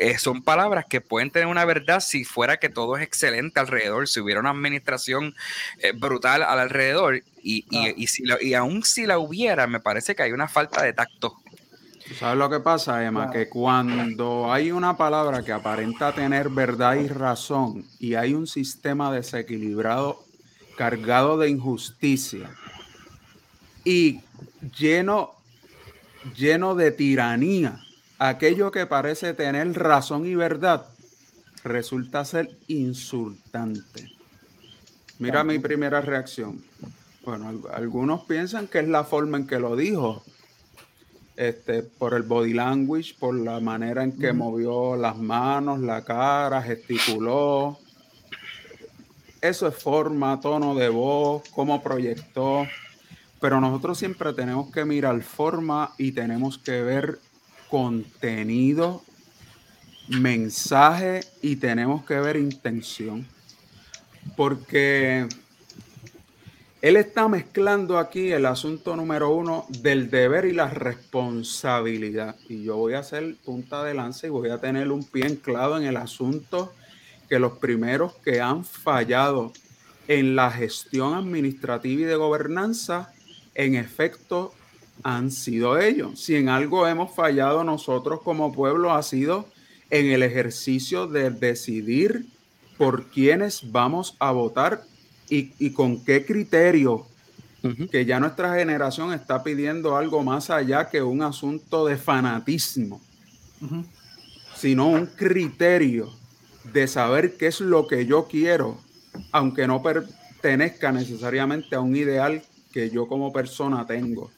eh, son palabras que pueden tener una verdad si fuera que todo es excelente alrededor, si hubiera una administración eh, brutal al alrededor, y, y- Claro. y si la- y aún si la hubiera, me parece que hay una falta de tacto. ¿Tú ¿Sabes lo que pasa, Emma? Que cuando hay una palabra que aparenta tener verdad y razón y hay un sistema desequilibrado, cargado de injusticia y lleno, lleno de tiranía, aquello que parece tener razón y verdad resulta ser insultante. Mira mi primera reacción. Bueno, al- algunos piensan que es la forma en que lo dijo, este, por el body language, por la manera en que movió las manos, la cara, gesticuló. Eso es forma, tono de voz, cómo proyectó. Pero nosotros siempre tenemos que mirar forma y tenemos que ver contenido, mensaje y tenemos que ver intención. Porque él está mezclando aquí el asunto número uno del deber y la responsabilidad. Y yo voy a hacer punta de lanza y voy a tener un pie anclado en el asunto que los primeros que han fallado en la gestión administrativa y de gobernanza, en efecto, han sido ellos. Si en algo hemos fallado nosotros como pueblo ha sido en el ejercicio de decidir por quiénes vamos a votar y, y con qué criterio, que ya nuestra generación está pidiendo algo más allá que un asunto de fanatismo, sino un criterio de saber qué es lo que yo quiero, aunque no pertenezca necesariamente a un ideal que yo como persona tengo.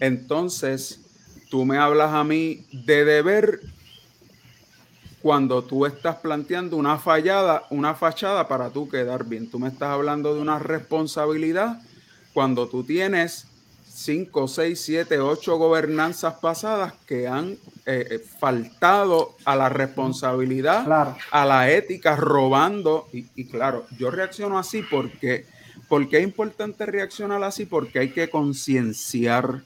Entonces, tú me hablas a mí de deber cuando tú estás planteando una fallada, una fachada para tú quedar bien. Tú me estás hablando de una responsabilidad cuando tú tienes 5, 6, 7, 8 gobernanzas pasadas que han eh, eh, faltado a la responsabilidad, Claro. a la ética, robando. Y, y claro, yo reacciono así porque, porque es importante reaccionar así porque hay que concienciar.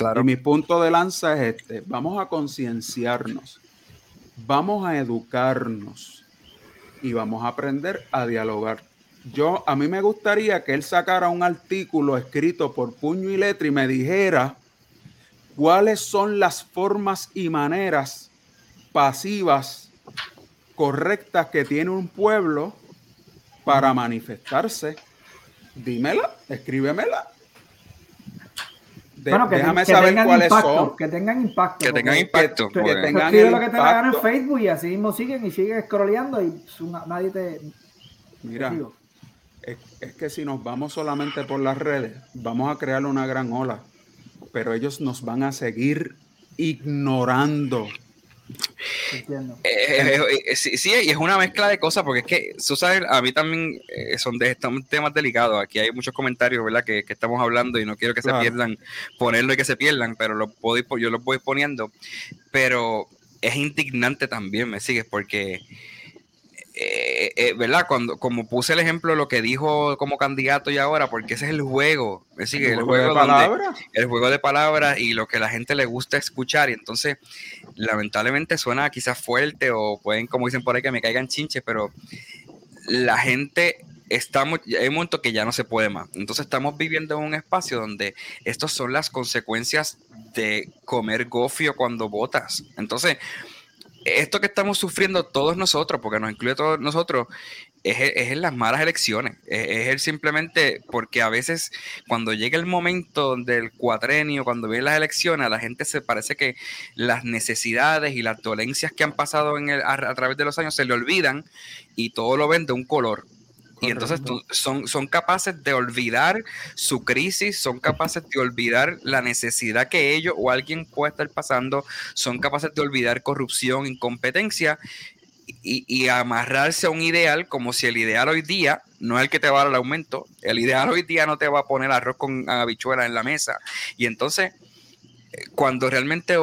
Y mi punto de lanza es este, vamos a concienciarnos, vamos a educarnos y vamos a aprender a dialogar. Yo, a mí me gustaría que él sacara un artículo escrito por puño y letra y me dijera cuáles son las formas y maneras pasivas correctas que tiene un pueblo para manifestarse. Dímela, escríbemela. De- Bueno, que, déjame que saber tengan cuáles impacto, son. que tengan impacto. Que tengan impacto. que porque- tengan Escribe lo que te la en. Facebook y así mismo siguen y siguen scrolleando y nadie te. Mira, es, es que si nos vamos solamente por las redes, vamos a crear una gran ola, pero ellos nos van a seguir ignorando. Entiendo. Eh, eh, eh, sí, sí, y es una mezcla de cosas, porque es que, tú sabes, a mí también eh, son de temas delicados. Aquí hay muchos comentarios, ¿verdad?, que, que estamos hablando y no quiero que Claro. se pierdan, ponerlo y que se pierdan, pero lo puedo yo los voy poniendo. Pero es indignante también, ¿me sigues? Porque, eh, eh, ¿verdad? Cuando, como puse el ejemplo de lo que dijo como candidato y ahora, porque ese es el juego, ¿me sigue? El, de juego donde- palabras. el juego de palabras y lo que la gente le gusta escuchar. Y entonces, lamentablemente suena quizás fuerte o pueden, como dicen por ahí, que me caigan chinches, pero la gente está hay un momento que ya no se puede más. Entonces estamos viviendo en un espacio donde estas son las consecuencias de comer gofio cuando votas. Entonces, esto que estamos sufriendo todos nosotros, porque nos incluye todos nosotros, es, en las malas elecciones. Es, es, simplemente porque a veces cuando llega el momento del cuatrenio, cuando vienen las elecciones, a la gente se parece que las necesidades y las dolencias que han pasado en el, a, través de los años se le olvidan y todo lo ven de un color. Y entonces son, son capaces de olvidar su crisis, son capaces de olvidar la necesidad que ellos o alguien puede estar pasando, son capaces de olvidar corrupción, incompetencia y, y, amarrarse a un ideal como si el ideal hoy día no es el que te va a dar el aumento, el ideal hoy día no te va a poner arroz con habichuelas en la mesa. Y entonces, eh, cuando realmente,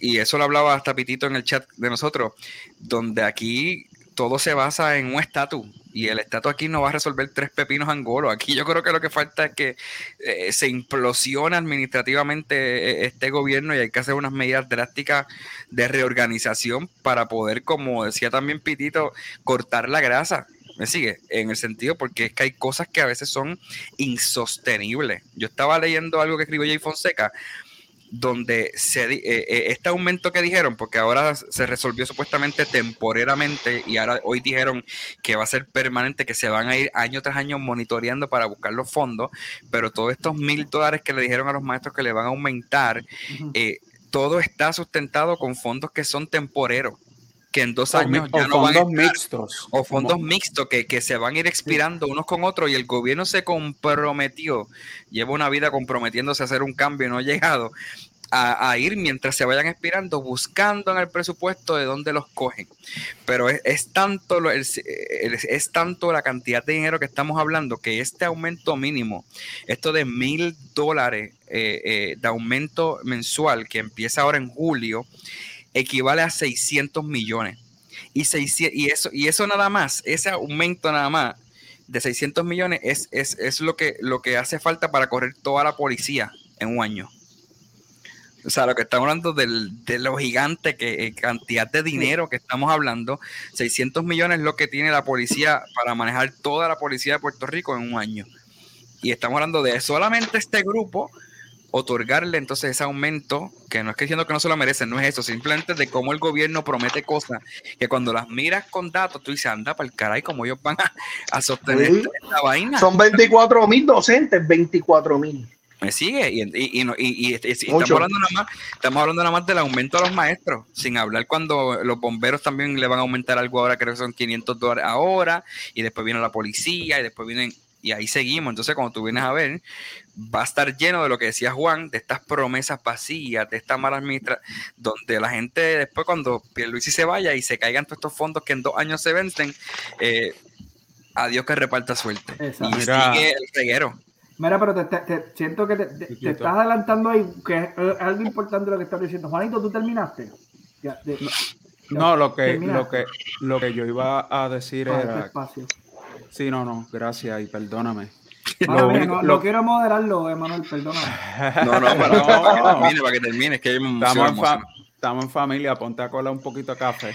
y eso lo hablaba hasta Pitito en el chat de nosotros, donde aquí todo se basa en un estatus y el estatus aquí no va a resolver tres pepinos angolos. Aquí yo creo que lo que falta es que eh, se implosione administrativamente eh, este gobierno y hay que hacer unas medidas drásticas de reorganización para poder, como decía también Pitito, cortar la grasa. ¿Me sigue? En el sentido porque es que hay cosas que a veces son insostenibles. Yo estaba leyendo algo que escribió Jay Fonseca donde se, eh, eh, este aumento que dijeron, porque ahora se resolvió supuestamente temporeramente y ahora hoy dijeron que va a ser permanente, que se van a ir año tras año monitoreando para buscar los fondos, pero todos estos mil dólares que le dijeron a los maestros que le van a aumentar, eh, todo está sustentado con fondos que son temporeros que en dos años ya no fondos van a mixtos o fondos mixtos que, que, se van a ir expirando unos con otros y el gobierno se comprometió lleva una vida comprometiéndose a hacer un cambio y no ha llegado a, ir mientras se vayan expirando, buscando en el presupuesto de dónde los cogen. Pero es, tanto, es, es, tanto la cantidad de dinero que estamos hablando que este aumento mínimo, esto de mil dólares eh, eh, de aumento mensual que empieza ahora en julio, equivale a 600 millones. Y, y, eso, y eso nada más, ese aumento nada más de 600 millones es, es, es lo, que, lo que hace falta para correr toda la policía en un año. O sea, lo que estamos hablando del, de lo gigante, que eh, cantidad de dinero que estamos hablando, 600 millones es lo que tiene la policía para manejar toda la policía de Puerto Rico en un año. Y estamos hablando de solamente este grupo, otorgarle entonces ese aumento, que no es que diciendo que no se lo merecen, no es eso, simplemente de cómo el gobierno promete cosas que cuando las miras con datos, tú dices, anda para el caray, cómo ellos van a, sostener esta vaina. Son 24 mil docentes, 24 mil. Me sigue, y, y, y, estamos, hablando nada más, estamos hablando nada más del aumento a los maestros, sin hablar cuando los bomberos también le van a aumentar algo ahora, creo que son 500 dólares ahora, y después viene la policía, y después vienen, y ahí seguimos. Entonces, cuando tú vienes a ver, va a estar lleno de lo que decía Juan, de estas promesas vacías, de esta mala administración, donde la gente después, cuando Pierluisi se vaya y se caigan todos estos fondos que en dos años se vencen, eh, adiós que reparta suerte. Y sigue el reguero. Mira, pero te, siento que te, estás adelantando ahí, que es algo importante lo que estás diciendo. Juanito, ¿tú terminaste? no, lo que, lo que, lo que yo iba a decir era. Sí, no, no, gracias y perdóname. Lo, lo, quiero moderarlo, Emanuel, perdóname. No, no, para, no, para que termine, para que termine, es que estamos, en estamos en familia, ponte a colar un poquito de café.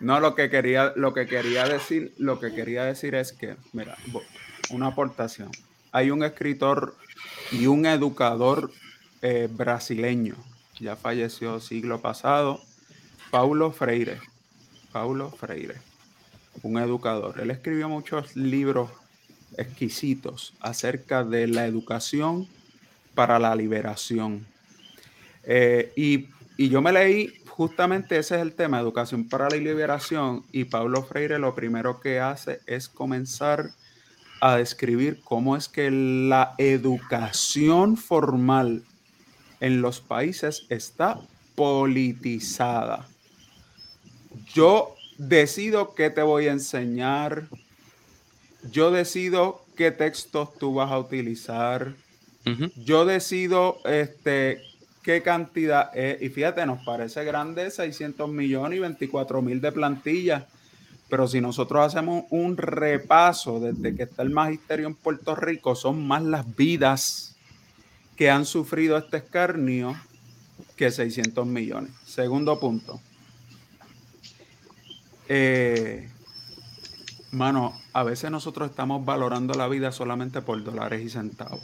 no, lo que quería, lo que quería decir, lo que quería decir es que, mira, una aportación. Hay un escritor y un educador eh, brasileño, ya falleció siglo pasado, Paulo Freire. Paulo Freire, un educador. Él escribió muchos libros exquisitos acerca de la educación para la liberación. Eh, y, y yo me leí justamente ese es el tema, educación para la liberación, y Pablo Freire lo primero que hace es comenzar a describir cómo es que la educación formal en los países está politizada. Yo decido qué te voy a enseñar. Yo decido qué textos tú vas a utilizar. Yo decido este, qué cantidad es. Y fíjate, nos parece grande 600 millones y 24 mil de plantilla pero si nosotros hacemos un repaso desde que está el magisterio en Puerto Rico, son más las vidas que han sufrido este escarnio que 600 millones. Segundo punto. Eh, mano, a veces nosotros estamos valorando la vida solamente por dólares y centavos.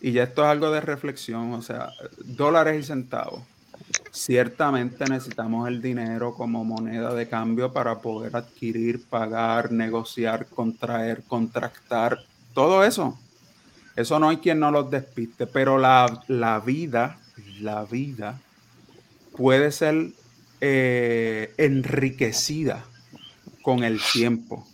Y ya esto es algo de reflexión, o sea, dólares y centavos. Ciertamente necesitamos el dinero como moneda de cambio para poder adquirir, pagar, negociar, contraer, contractar, todo eso. Eso no hay quien no los despiste, pero la, la vida, la vida puede ser eh, enriquecida con el tiempo,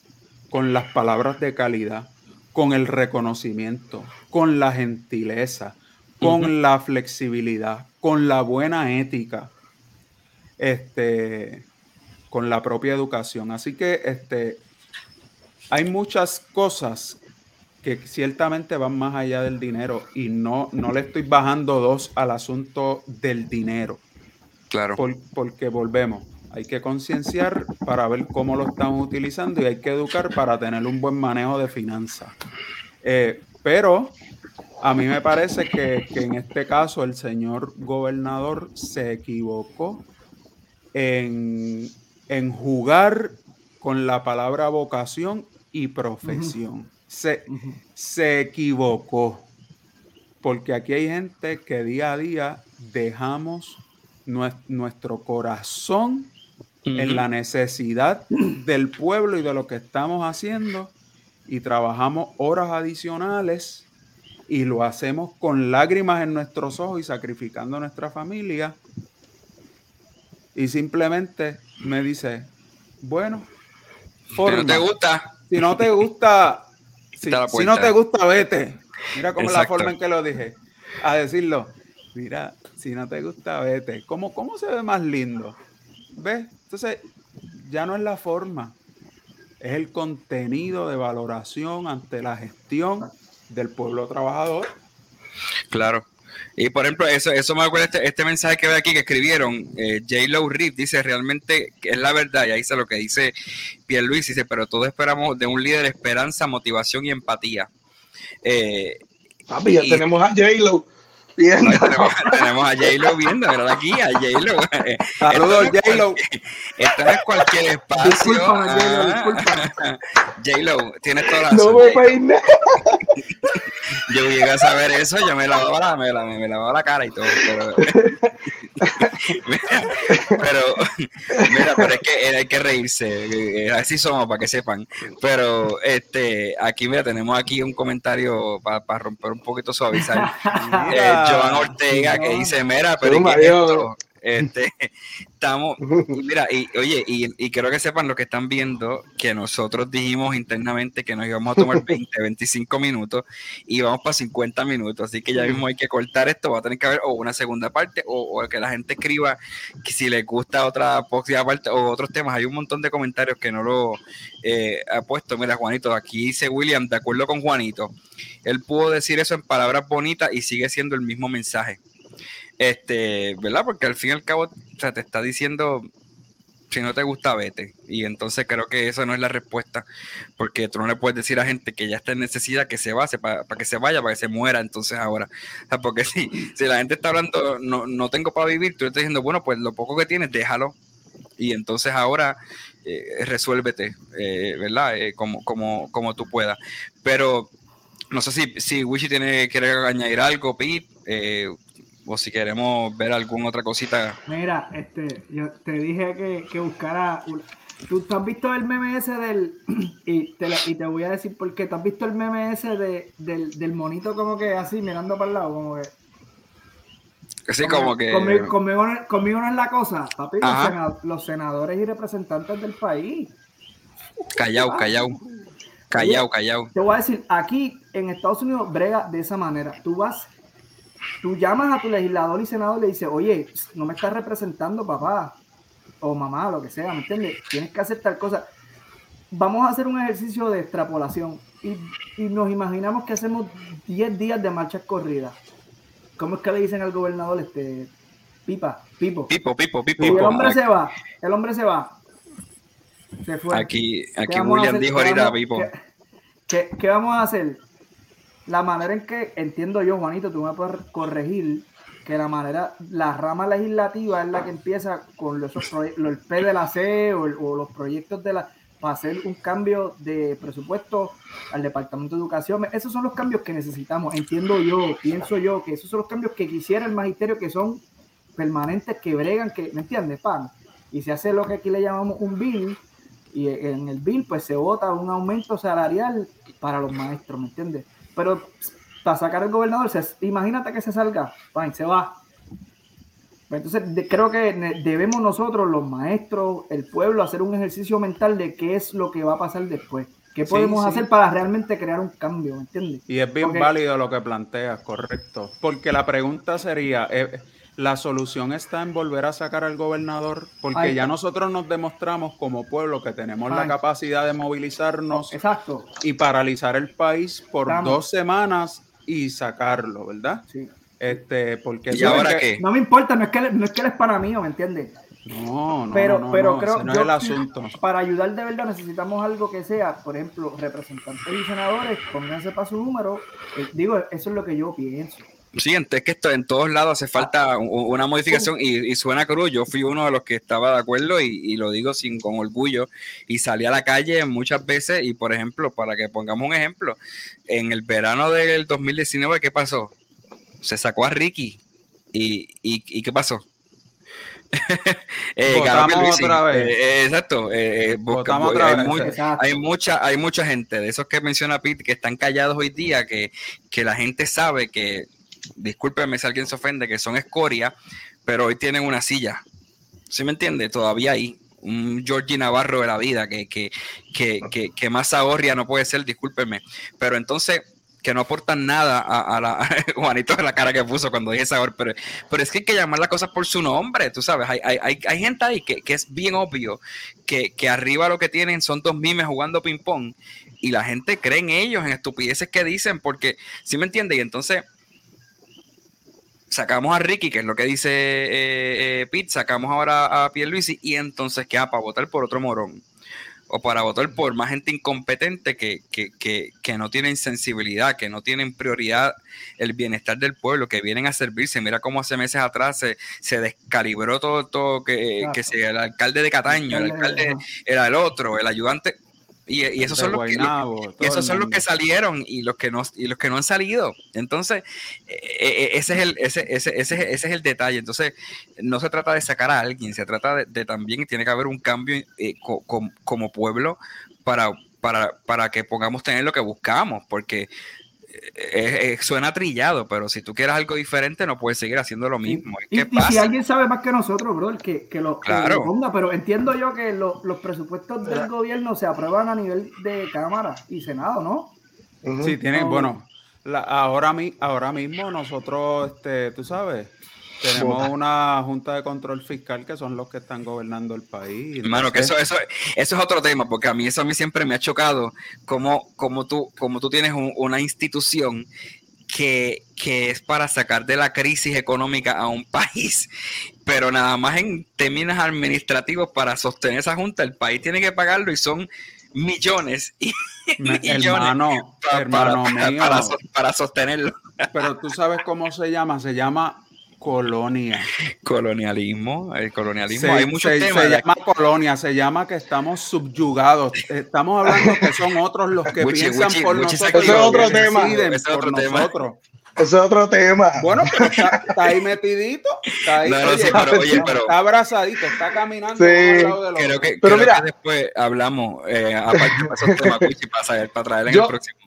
con las palabras de calidad, con el reconocimiento, con la gentileza, con la flexibilidad, con la buena ética, este, con la propia educación. Así que este, hay muchas cosas que ciertamente van más allá del dinero y no, no le estoy bajando dos al asunto del dinero. Claro. porque volvemos, hay que concienciar para ver cómo lo estamos utilizando y hay que educar para tener un buen manejo de finanzas. Eh, pero a mí me parece que, en este caso el señor gobernador se equivocó en, jugar con la palabra vocación y profesión. se, se equivocó. Porque aquí hay gente que día a día dejamos nuestro corazón en la necesidad del pueblo y de lo que estamos haciendo y trabajamos horas adicionales y lo hacemos con lágrimas en nuestros ojos y sacrificando a nuestra familia. Y simplemente me dice, bueno, si no te gusta, si no te gusta, si, no te gusta, vete. Mira cómo la forma en que lo dije. A decirlo, mira, si no te gusta, vete. ¿Cómo, cómo se ve más lindo? ¿Ves? Entonces, ya no es la forma, es el contenido de valoración ante la gestión del pueblo trabajador. Claro. Y por ejemplo, eso, eso me acuerda este, este mensaje que ve aquí que escribieron, eh, J. Low Reed dice realmente que es la verdad, y ahí dice lo que dice Pierre Luis, dice, pero todos esperamos de un líder esperanza, motivación y empatía. Eh, Papi, ya tenemos a J. Low tenemos, a J-Lo viendo, ¿verdad? Aquí, a J-Lo. Saludos, J-Lo. Esto no es cualquier espacio. Disculpa, J-Lo, disculpa. J-Lo, tienes toda la No me peiné. Yo llegué a saber eso, yo me lavaba la, me, me, me lavaba la cara y todo. Pero, pero, mira, pero es que hay que reírse. Eh, así somos, para que sepan. Pero este, aquí, mira, tenemos aquí un comentario para romper un poquito suavizar. Eh, Joan Ortega que dice, mira, pero esto, este, estamos, mira, y oye, y, y, quiero que sepan lo que están viendo, que nosotros dijimos internamente que nos íbamos a tomar 20, 25 minutos y vamos para 50 minutos, así que ya mismo hay que cortar esto, va a tener que haber o una segunda parte o, que la gente escriba que si les gusta otra próxima parte o otros temas, hay un montón de comentarios que no lo eh, ha puesto, mira Juanito, aquí dice William, de acuerdo con Juanito, él pudo decir eso en palabras bonitas y sigue siendo el mismo mensaje. Este, ¿verdad? Porque al fin y al cabo o sea, te está diciendo, si no te gusta, vete. Y entonces creo que eso no es la respuesta, porque tú no le puedes decir a gente que ya está en necesidad que se base para, que se vaya, para que se muera entonces ahora. Porque si, si la gente está hablando, no, no tengo para vivir, tú estás diciendo, bueno, pues lo poco que tienes, déjalo. Y entonces ahora eh, resuélvete, eh, ¿verdad? Eh, como, como, como tú puedas. Pero no sé si, si Wishi tiene, quiere añadir algo, Pete. O si queremos ver alguna otra cosita. Mira, este, yo te dije que, que buscara. ¿Tú, has visto el meme ese del. Y te, y te voy a decir por qué. ¿Tú has visto el meme ese de, del, del monito como que así, mirando para el lado? Como que. Sí, como, que. Conmigo, conmigo, no es la cosa. Papi, los, senadores y representantes del país. Callao, callao. Callao, callao. Te voy a decir, aquí en Estados Unidos brega de esa manera. Tú vas tú llamas a tu legislador y senador y le dices, oye, no me estás representando, papá, o mamá, lo que sea, ¿me entiendes? Tienes que hacer tal cosa. Vamos a hacer un ejercicio de extrapolación y, nos imaginamos que hacemos 10 días de marchas corridas. ¿Cómo es que le dicen al gobernador este pipa, pipo? Pipo, pipo, pipo. Y el hombre se va, el hombre se va. Se fue. Aquí, aquí William dijo ahorita, pipo. ¿qué vamos a hacer? La manera en que entiendo yo, Juanito, tú me puedes corregir que la manera, la rama legislativa es la que empieza con los, el P de la C o, los proyectos de la para hacer un cambio de presupuesto al Departamento de Educación. Esos son los cambios que necesitamos. Entiendo yo, pienso yo que esos son los cambios que quisiera el magisterio, que son permanentes que bregan, que, ¿me entiendes, pan? Y se hace lo que aquí le llamamos un bill, y en el bill pues se vota un aumento salarial para los maestros, ¿me entiendes? Pero para sacar al gobernador, se, imagínate que se salga, pan, se va. Entonces creo que debemos nosotros, los maestros, el pueblo, hacer un ejercicio mental de qué es lo que va a pasar después. ¿Qué podemos hacer para realmente crear un cambio? ¿Me entiendes? Y es bien válido lo que planteas, correcto. Porque la pregunta sería, eh, ¿la solución está en volver a sacar al gobernador? Porque ya nosotros nos demostramos como pueblo que tenemos la capacidad de movilizarnos Exacto. y paralizar el país por dos semanas y sacarlo, ¿verdad? Sí. Este, porque ¿Y ahora qué? No me importa, no es que, no es que él es para mí, ¿me entiendes? No, no, pero, no, pero no, creo no es el asunto. para ayudar de verdad necesitamos algo que sea, por ejemplo, representantes y senadores, pónganse para su número. Eh, digo, eso es lo que yo pienso. Sí, es que esto en todos lados hace falta una modificación y, suena cruz. Yo fui uno de los que estaba de acuerdo y, lo digo sin con orgullo y salí a la calle muchas veces y por ejemplo, para que pongamos un ejemplo, en el verano del 2019, ¿qué pasó? Se sacó a Ricky y, y ¿qué pasó? eh, otra vez. Eh, eh, exacto. Eh, hay, mucha, hay mucha gente de esos que menciona Pete que están callados hoy día, que, que la gente sabe que, discúlpeme si alguien se ofende, que son escoria, pero hoy tienen una silla. ¿Sí me entiende? Todavía hay un Georgie Navarro de la vida que, que, que, que, que más ahorria no puede ser, discúlpeme. Pero entonces que no aportan nada a, la Juanito de la cara que puso cuando dije sabor, pero, pero es que hay que llamar las cosas por su nombre, tú sabes, hay, hay, hay gente ahí que, es bien obvio que, arriba lo que tienen son dos mimes jugando ping pong y la gente cree en ellos, en estupideces que dicen, porque, ¿sí me entiende? Y entonces sacamos a Ricky, que es lo que dice eh, eh, Pete, sacamos ahora a Pierluisi y entonces queda para votar por otro morón o para votar por más gente incompetente que, que, que, que, no tienen sensibilidad, que no tienen prioridad el bienestar del pueblo, que vienen a servirse. Mira cómo hace meses atrás se, se descalibró todo, todo que, que el alcalde de Cataño, el alcalde era el otro, el ayudante y, esos son, los que, esos son los que salieron y los que no, y los que no han salido. Entonces, e, e, e, ese, es el, ese, ese, ese, es el detalle. Entonces, no se trata de sacar a alguien, se trata de, también, tiene que haber un cambio eh, como pueblo para, para, para que pongamos tener lo que buscamos, porque suena trillado, pero si tú quieres algo diferente, no puedes seguir haciendo lo mismo. Y, si alguien sabe más que nosotros, bro, que, que, lo, ponga, pero entiendo yo que los presupuestos del gobierno se aprueban a nivel de Cámara y Senado, ¿no? Sí, tienen, bueno, ahora, ahora mismo nosotros, este, tú sabes, tenemos una junta de control fiscal que son los que están gobernando el país. Hermano, que eso, eso, eso es otro tema, porque a mí eso a mí siempre me ha chocado, como, como, tú, como tú tienes una institución que, que, es para sacar de la crisis económica a un país, pero nada más en términos administrativos para sostener esa junta, el país tiene que pagarlo y son millones y millones hermano, hermano para sostenerlo. Pero tú sabes cómo se llama, se llama Colonia. Colonialismo, el colonialismo. Hay muchos se, Se llama colonia, se llama que estamos subyugados. Estamos hablando que son otros los que piensan por nosotros. Ese es otro tema. Ese es otro tema. Ese es otro tema. Bueno, pero está, ahí metidito. Está ahí. está abrazadito, está caminando. Sí. Creo que, pero creo mira, que después hablamos, eh, aparte de esos temas, para, para traer en el próximo.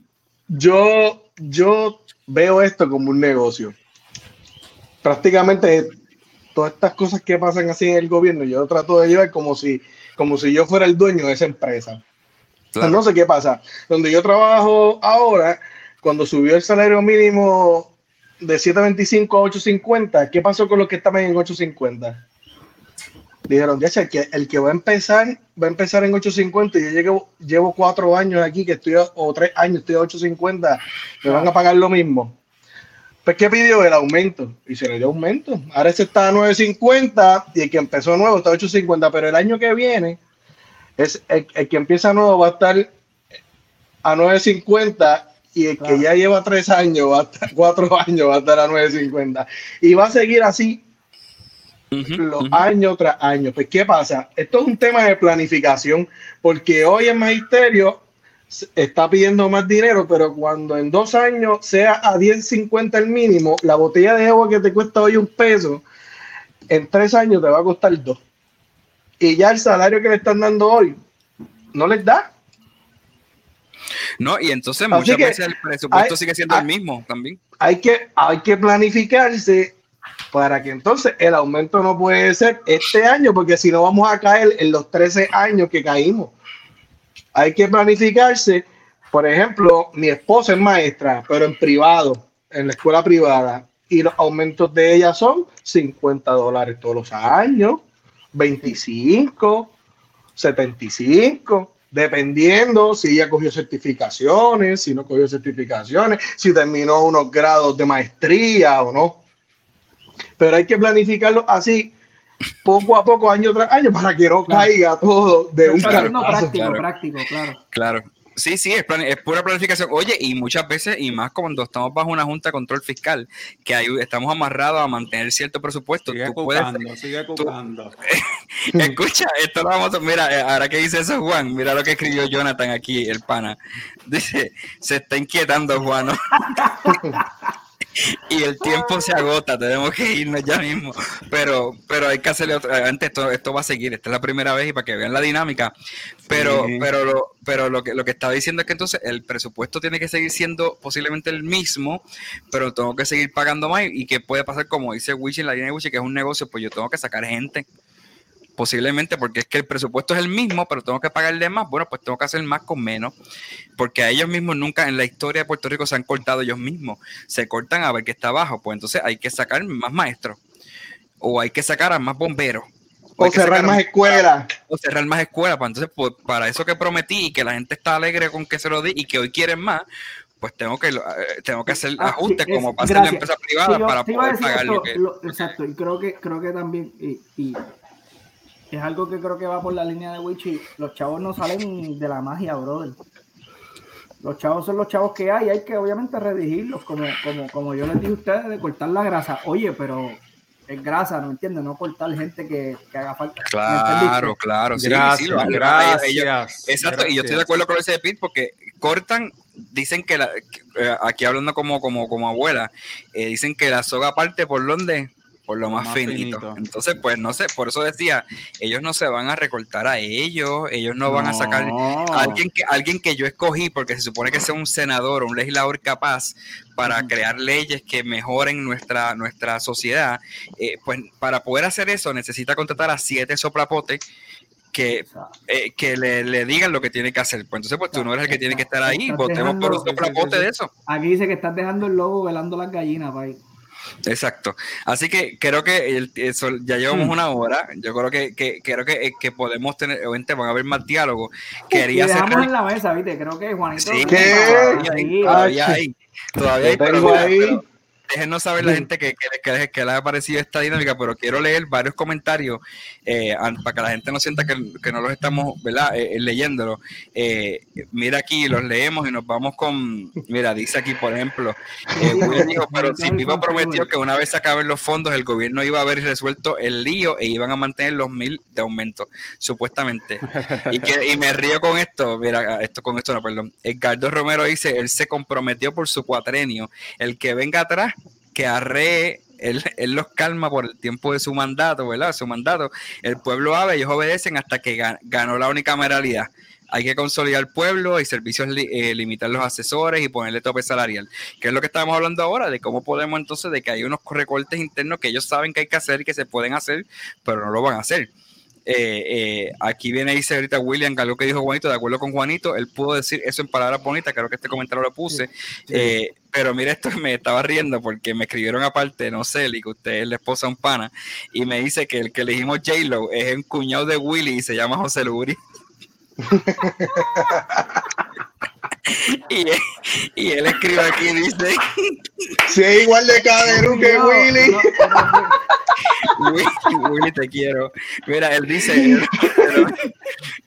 Yo, yo veo esto como un negocio prácticamente todas estas cosas que pasan así en el gobierno, yo trato de llevar como si, como si yo fuera el dueño de esa empresa. no sé qué pasa. Donde yo trabajo ahora, cuando subió el salario mínimo de 7.25 a 8.50, ¿qué pasó con los que estaban en 8.50? Dijeron, ya el que, el que va a empezar, va a empezar en 8.50 y yo llevo, llevo cuatro años aquí que estoy, o tres años estoy a 8.50, me van a pagar lo mismo. Pues, ¿qué pidió? El aumento. Y se le dio aumento. Ahora ese está a 9.50 y el que empezó nuevo está a 8.50. Pero el año que viene, es el, que empieza nuevo va a estar a 9.50 y el que ya lleva tres años, va a estar, cuatro años, va a estar a 9.50. Y va a seguir así los años tras años. Pues, ¿qué pasa? Esto es un tema de planificación, porque hoy el magisterio está pidiendo más dinero, pero cuando en dos años sea a 10.50 el mínimo, la botella de agua que te cuesta hoy un peso, en tres años te va a costar dos. Y ya el salario que le están dando hoy no les da. No, y entonces muchas veces el presupuesto sigue siendo el mismo también. Hay que, hay que planificarse para que entonces el aumento no puede ser este año, porque si no vamos a caer en los 13 años que caímos. Hay que planificarse. Por ejemplo, mi esposa es maestra, pero en privado, en la escuela privada, y los aumentos de ella son 50 dólares todos los años, 25, 75 dependiendo si ella cogió certificaciones, si no cogió certificaciones, si terminó unos grados de maestría o no. Pero hay que planificarlo así, poco a poco, año tras año, para que no caiga todo de un práctico, práctico, claro. Claro. Sí, sí, es, es, pura planificación. Oye, y muchas veces, y más cuando estamos bajo una junta de control fiscal, que ahí estamos amarrados a mantener cierto presupuesto. Sigue tú puedes, sigue tú, Escucha, esto lo vamos a. Mira, eh, ahora que dice eso, Juan, mira lo que escribió Jonathan aquí, el pana. Dice: Se está inquietando, Juan. y el tiempo se agota, tenemos que irnos ya mismo. Pero, pero hay que hacerle otro. Antes esto, esto va a seguir, esta es la primera vez y para que vean la dinámica. Pero, pero, lo, pero lo que lo que estaba diciendo es que entonces el presupuesto tiene que seguir siendo posiblemente el mismo, pero tengo que seguir pagando más. Y que puede pasar, como dice Wichi en la línea de Wichi, que es un negocio, pues yo tengo que sacar gente posiblemente porque es que el presupuesto es el mismo, pero tengo que pagarle más, bueno, pues tengo que hacer más con menos, porque a ellos mismos nunca en la historia de Puerto Rico se han cortado ellos mismos, se cortan a ver qué está abajo, pues entonces hay que sacar más maestros, o hay que sacar a más bomberos. O, cerrar más escuelas. O cerrar más escuelas, pues entonces pues, para eso que prometí y que la gente está alegre con que se lo di y que hoy quieren más, pues tengo que, eh, tengo que hacer ah, ajustes como pasa en la empresa privada para poder pagar lo que... exacto, y creo que, creo que también, y es algo que creo que va por la línea de Wichi. Los chavos no salen de la magia, brother. Los chavos son los chavos que hay, hay que obviamente redigirlos, como, como, como yo les dije a ustedes, de cortar la grasa. Oye, pero es grasa, ¿no entiendes? No cortar gente que, que haga falta. Claro, claro. Sí, gracias, gracias, exacto, y yo estoy de acuerdo con ese de Pete porque cortan, dicen que, la, eh, aquí hablando como, como, como abuela, eh, dicen que la soga parte por donde por lo más, finito. Entonces, pues no sé, por eso decía, ellos no se van a recortar a ellos, ellos no, van a sacar a alguien que alguien que yo escogí porque se supone que sea un senador o un legislador capaz para crear leyes que mejoren nuestra nuestra sociedad, eh, pues para poder hacer eso necesita contratar a siete soplapotes que, eh, que le, le, digan lo que tiene que hacer. Pues entonces, pues tú no eres el que tiene que estar ahí, votemos por un soplapote de eso. Aquí dice que estás dejando el lobo velando las gallinas, país. Exacto. Así que creo que el, eso, ya llevamos hmm. una hora. Yo creo que, que creo que, que, podemos tener, obviamente van a haber más diálogos. Quería dejamos en la mesa, ¿viste? Creo que Juanito. Sí, todavía hay. Todavía hay. Pero, ahí déjenos saber la gente que, que, que, les ha parecido esta dinámica, pero quiero leer varios comentarios eh, para que la gente no sienta que, no los estamos ¿verdad? Eh, eh, leyéndolo. mira aquí, los leemos y nos vamos con, mira, dice aquí, por ejemplo, dijo, pero si Pipa prometió que una vez se acaben los fondos, el gobierno iba a haber resuelto el lío e iban a mantener los mil de aumento, supuestamente. Y, que, y me río con esto, mira, esto con esto no, perdón. Edgardo Romero dice, él se comprometió por su cuatrenio, el que venga atrás que arree, él, los calma por el tiempo de su mandato, ¿verdad? Su mandato. El pueblo ave, ellos obedecen hasta que ganó la unicameralidad. Hay que consolidar el pueblo, hay servicios, eh, limitar los asesores y ponerle tope salarial. Que es lo que estamos hablando ahora, de cómo podemos entonces, de que hay unos recortes internos que ellos saben que hay que hacer y que se pueden hacer, pero no lo van a hacer. Eh, eh, aquí viene dice ahorita William, algo que dijo Juanito, de acuerdo con Juanito, él pudo decir eso en palabras bonitas, creo que este comentario lo puse, eh, pero mire esto me estaba riendo porque me escribieron aparte, no sé, que usted es la esposa de un pana, y me dice que el que elegimos J-Lo es un cuñado de Willy y se llama José Luri. y, y, él escribe aquí, dice... Si es igual de caderón que Willy. Willy, te quiero. Mira, él dice,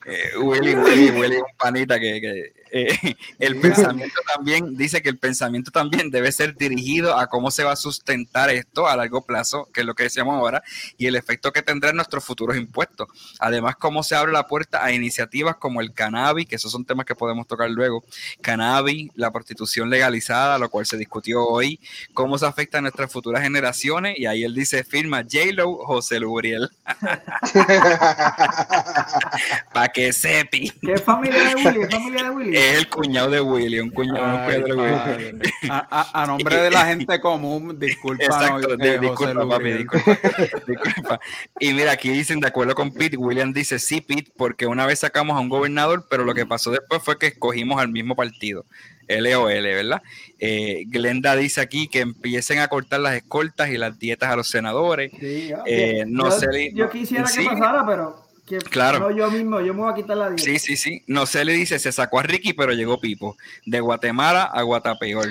eh, Willy, Willy, Willy, un panita que, que eh, el pensamiento también dice que el pensamiento también debe ser dirigido a cómo se va a sustentar esto a largo plazo, que es lo que decíamos ahora, y el efecto que tendrá en nuestros futuros impuestos. Además, cómo se abre la puerta a iniciativas como el cannabis, que esos son temas que podemos tocar luego, cannabis, la prostitución legalizada, lo cual se discutió hoy, cómo se afecta a nuestras futuras generaciones, y ahí él dice, firma J-Lo, José Luriel. Para que sepi. ¿Qué familia de Willy? ¿Qué familia de Willy? Es el cuñado de Willy, un cuñado Ay, de Willy. padre. A, a- a nombre de la gente común, disculpa. Exacto, no, eh, José disculpa, papi, disculpa, disculpa. Y mira, aquí dicen, de acuerdo con Pete, William dice, sí, Pete, porque una vez sacamos a un gobernador, pero lo que pasó después fue que escogimos al mismo partido, LOL, ¿verdad? Eh, Glenda dice aquí que empiecen a cortar las escoltas y las dietas a los senadores. Sí, ya. Eh, no yo, sé, yo no- quisiera sí. que pasara, pero que Claro. no yo mismo, yo me voy a quitar la dieta. Sí, sí, sí. No se le dice, se sacó a Ricky, pero llegó Pipo. De Guatemala a Guatapeor.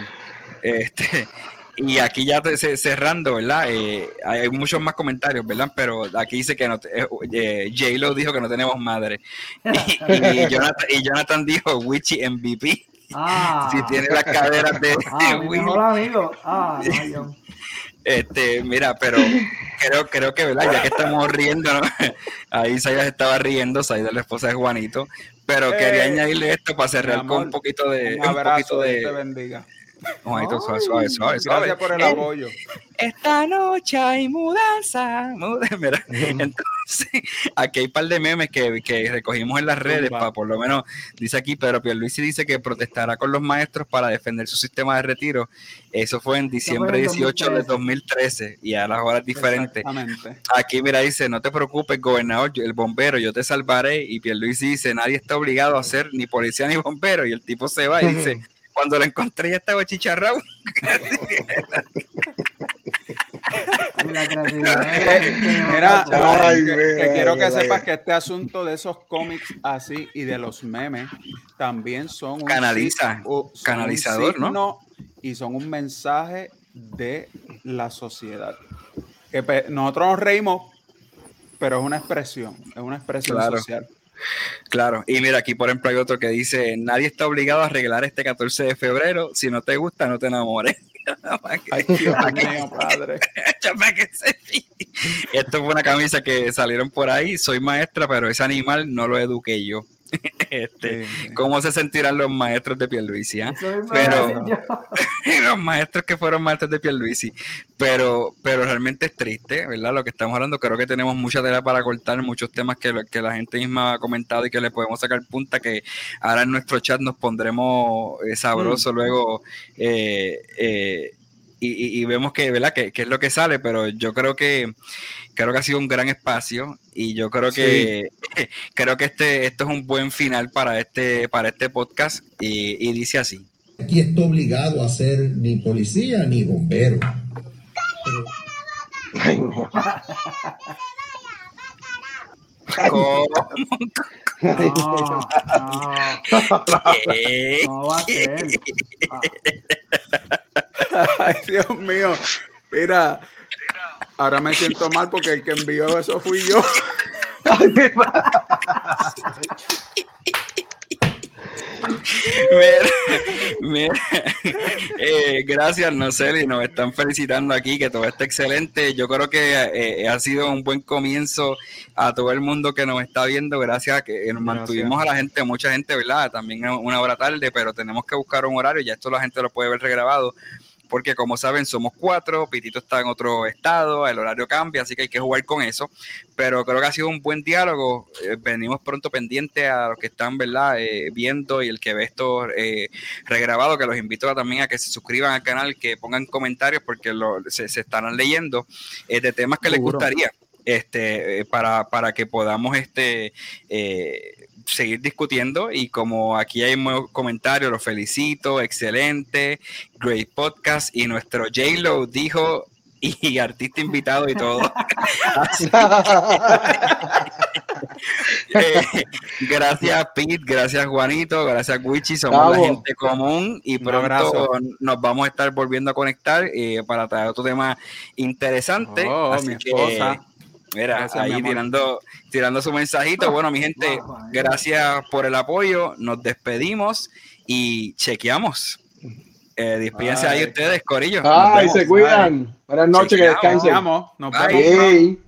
Este, y aquí ya te- ce- cerrando, ¿verdad? Eh, hay muchos más comentarios, ¿verdad? Pero aquí dice que no, eh, eh, J-Lo dijo que no tenemos madre. Y, y Jonathan, y Jonathan dijo, Witchy MVP. Ah, Si tiene las caderas de, ah, de mi Willy. mejor amigo. Ah, no. Este, mira, pero creo, creo que, ¿verdad? Ya que estamos riendo, ¿no? Ahí Saida estaba riendo, Saida la esposa de Juanito, pero quería Eh, añadirle esto para cerrar con un poquito de, Un un poquito abrazo, Dios te de, bendiga. Suave, suave, suave, suave. Gracias por el apoyo. Esta noche hay mudanza. muda- Mira, entonces, aquí hay un par de memes que, que recogimos en las redes, para por lo menos, dice aquí, pero Pierluisi dice que protestará con los maestros para defender su sistema de retiro. Eso fue en diciembre en 18 de 2013. 2013 y a las horas diferentes. Aquí, mira, dice, no te preocupes, gobernador, yo- el bombero, yo te salvaré. Y Pierluisi dice, nadie está obligado a ser ni policía ni bombero. Y el tipo se va y dice, cuando lo encontré ya estaba chicharrado. La la Mira. Ay, que, mira, que quiero que mira, sepas que este asunto de esos cómics así y de los memes también son un Canaliza, un canalizador, ¿no? Y son un mensaje de la sociedad. Que pe- nosotros nos reímos, pero es una expresión, es una expresión Claro. social. Claro, y mira, aquí por ejemplo hay otro que dice, nadie está obligado a arreglar este 14 de febrero, si no te gusta, no te enamores. Ay, Dios mío, padre. Chapa que se- Esto fue una camisa que salieron por ahí, soy maestra, pero ese animal no lo eduqué yo. Este, Sí, sí. ¿Cómo se sentirán los maestros de Pierluisi? mismo Pero- los maestros que fueron maestros de Pierluisi. Pero, pero realmente es triste, ¿verdad? Lo que estamos hablando, creo que tenemos mucha tela para cortar, muchos temas que, que la gente misma ha comentado y que le podemos sacar punta, que ahora en nuestro chat nos pondremos eh, sabroso luego eh, eh, y, y- vemos que, ¿verdad? Que, que es lo que sale, pero yo creo que creo que ha sido un gran espacio y yo creo que creo que este esto es un buen final para este para este podcast y, y dice así. Aquí está obligado a ser ni policía ni bombero. Ay, no. ¿Cómo? No, no, ¿Qué? no va a ser. Ah, Ay, Dios mío. Mira, ahora me siento mal porque el que envió eso fui yo. Mira, mira, eh, gracias, Noceli, nos están felicitando aquí, que todo está excelente. Yo creo que eh, ha sido un buen comienzo a todo el mundo que nos está viendo, gracias a que nos mantuvimos a la gente, mucha gente, ¿verdad? También una hora tarde, pero tenemos que buscar un horario, ya esto la gente lo puede ver regrabado. Porque como saben, somos cuatro, Pitito está en otro estado, el horario cambia, así que hay que jugar con eso. Pero creo que ha sido un buen diálogo. eh, venimos pronto pendientes a los que están, ¿verdad? Eh, viendo y el que ve esto eh, regrabado, que los invito a, también a que se suscriban al canal, que pongan comentarios porque lo- se, se estarán leyendo eh, de temas que les gustaría. Este, para, para que podamos este, eh, seguir discutiendo y como aquí hay nuevos comentarios, los felicito, excelente, great podcast y nuestro J-Lo dijo y artista invitado y todo. Eh, gracias Pete, gracias Juanito, gracias Wichi, somos la gente común y pronto nos vamos a estar volviendo a conectar eh, para traer otro tema interesante. Oh, Así mi que, esposa. Mira, Gracias, ahí tirando, tirando su mensajito. Bueno, mi gente, gracias por el apoyo. Nos despedimos y chequeamos. Eh, despídense ahí ustedes, Corillo. Ay, se cuidan. Buenas noches, que descansen. Nos vemos. Bye.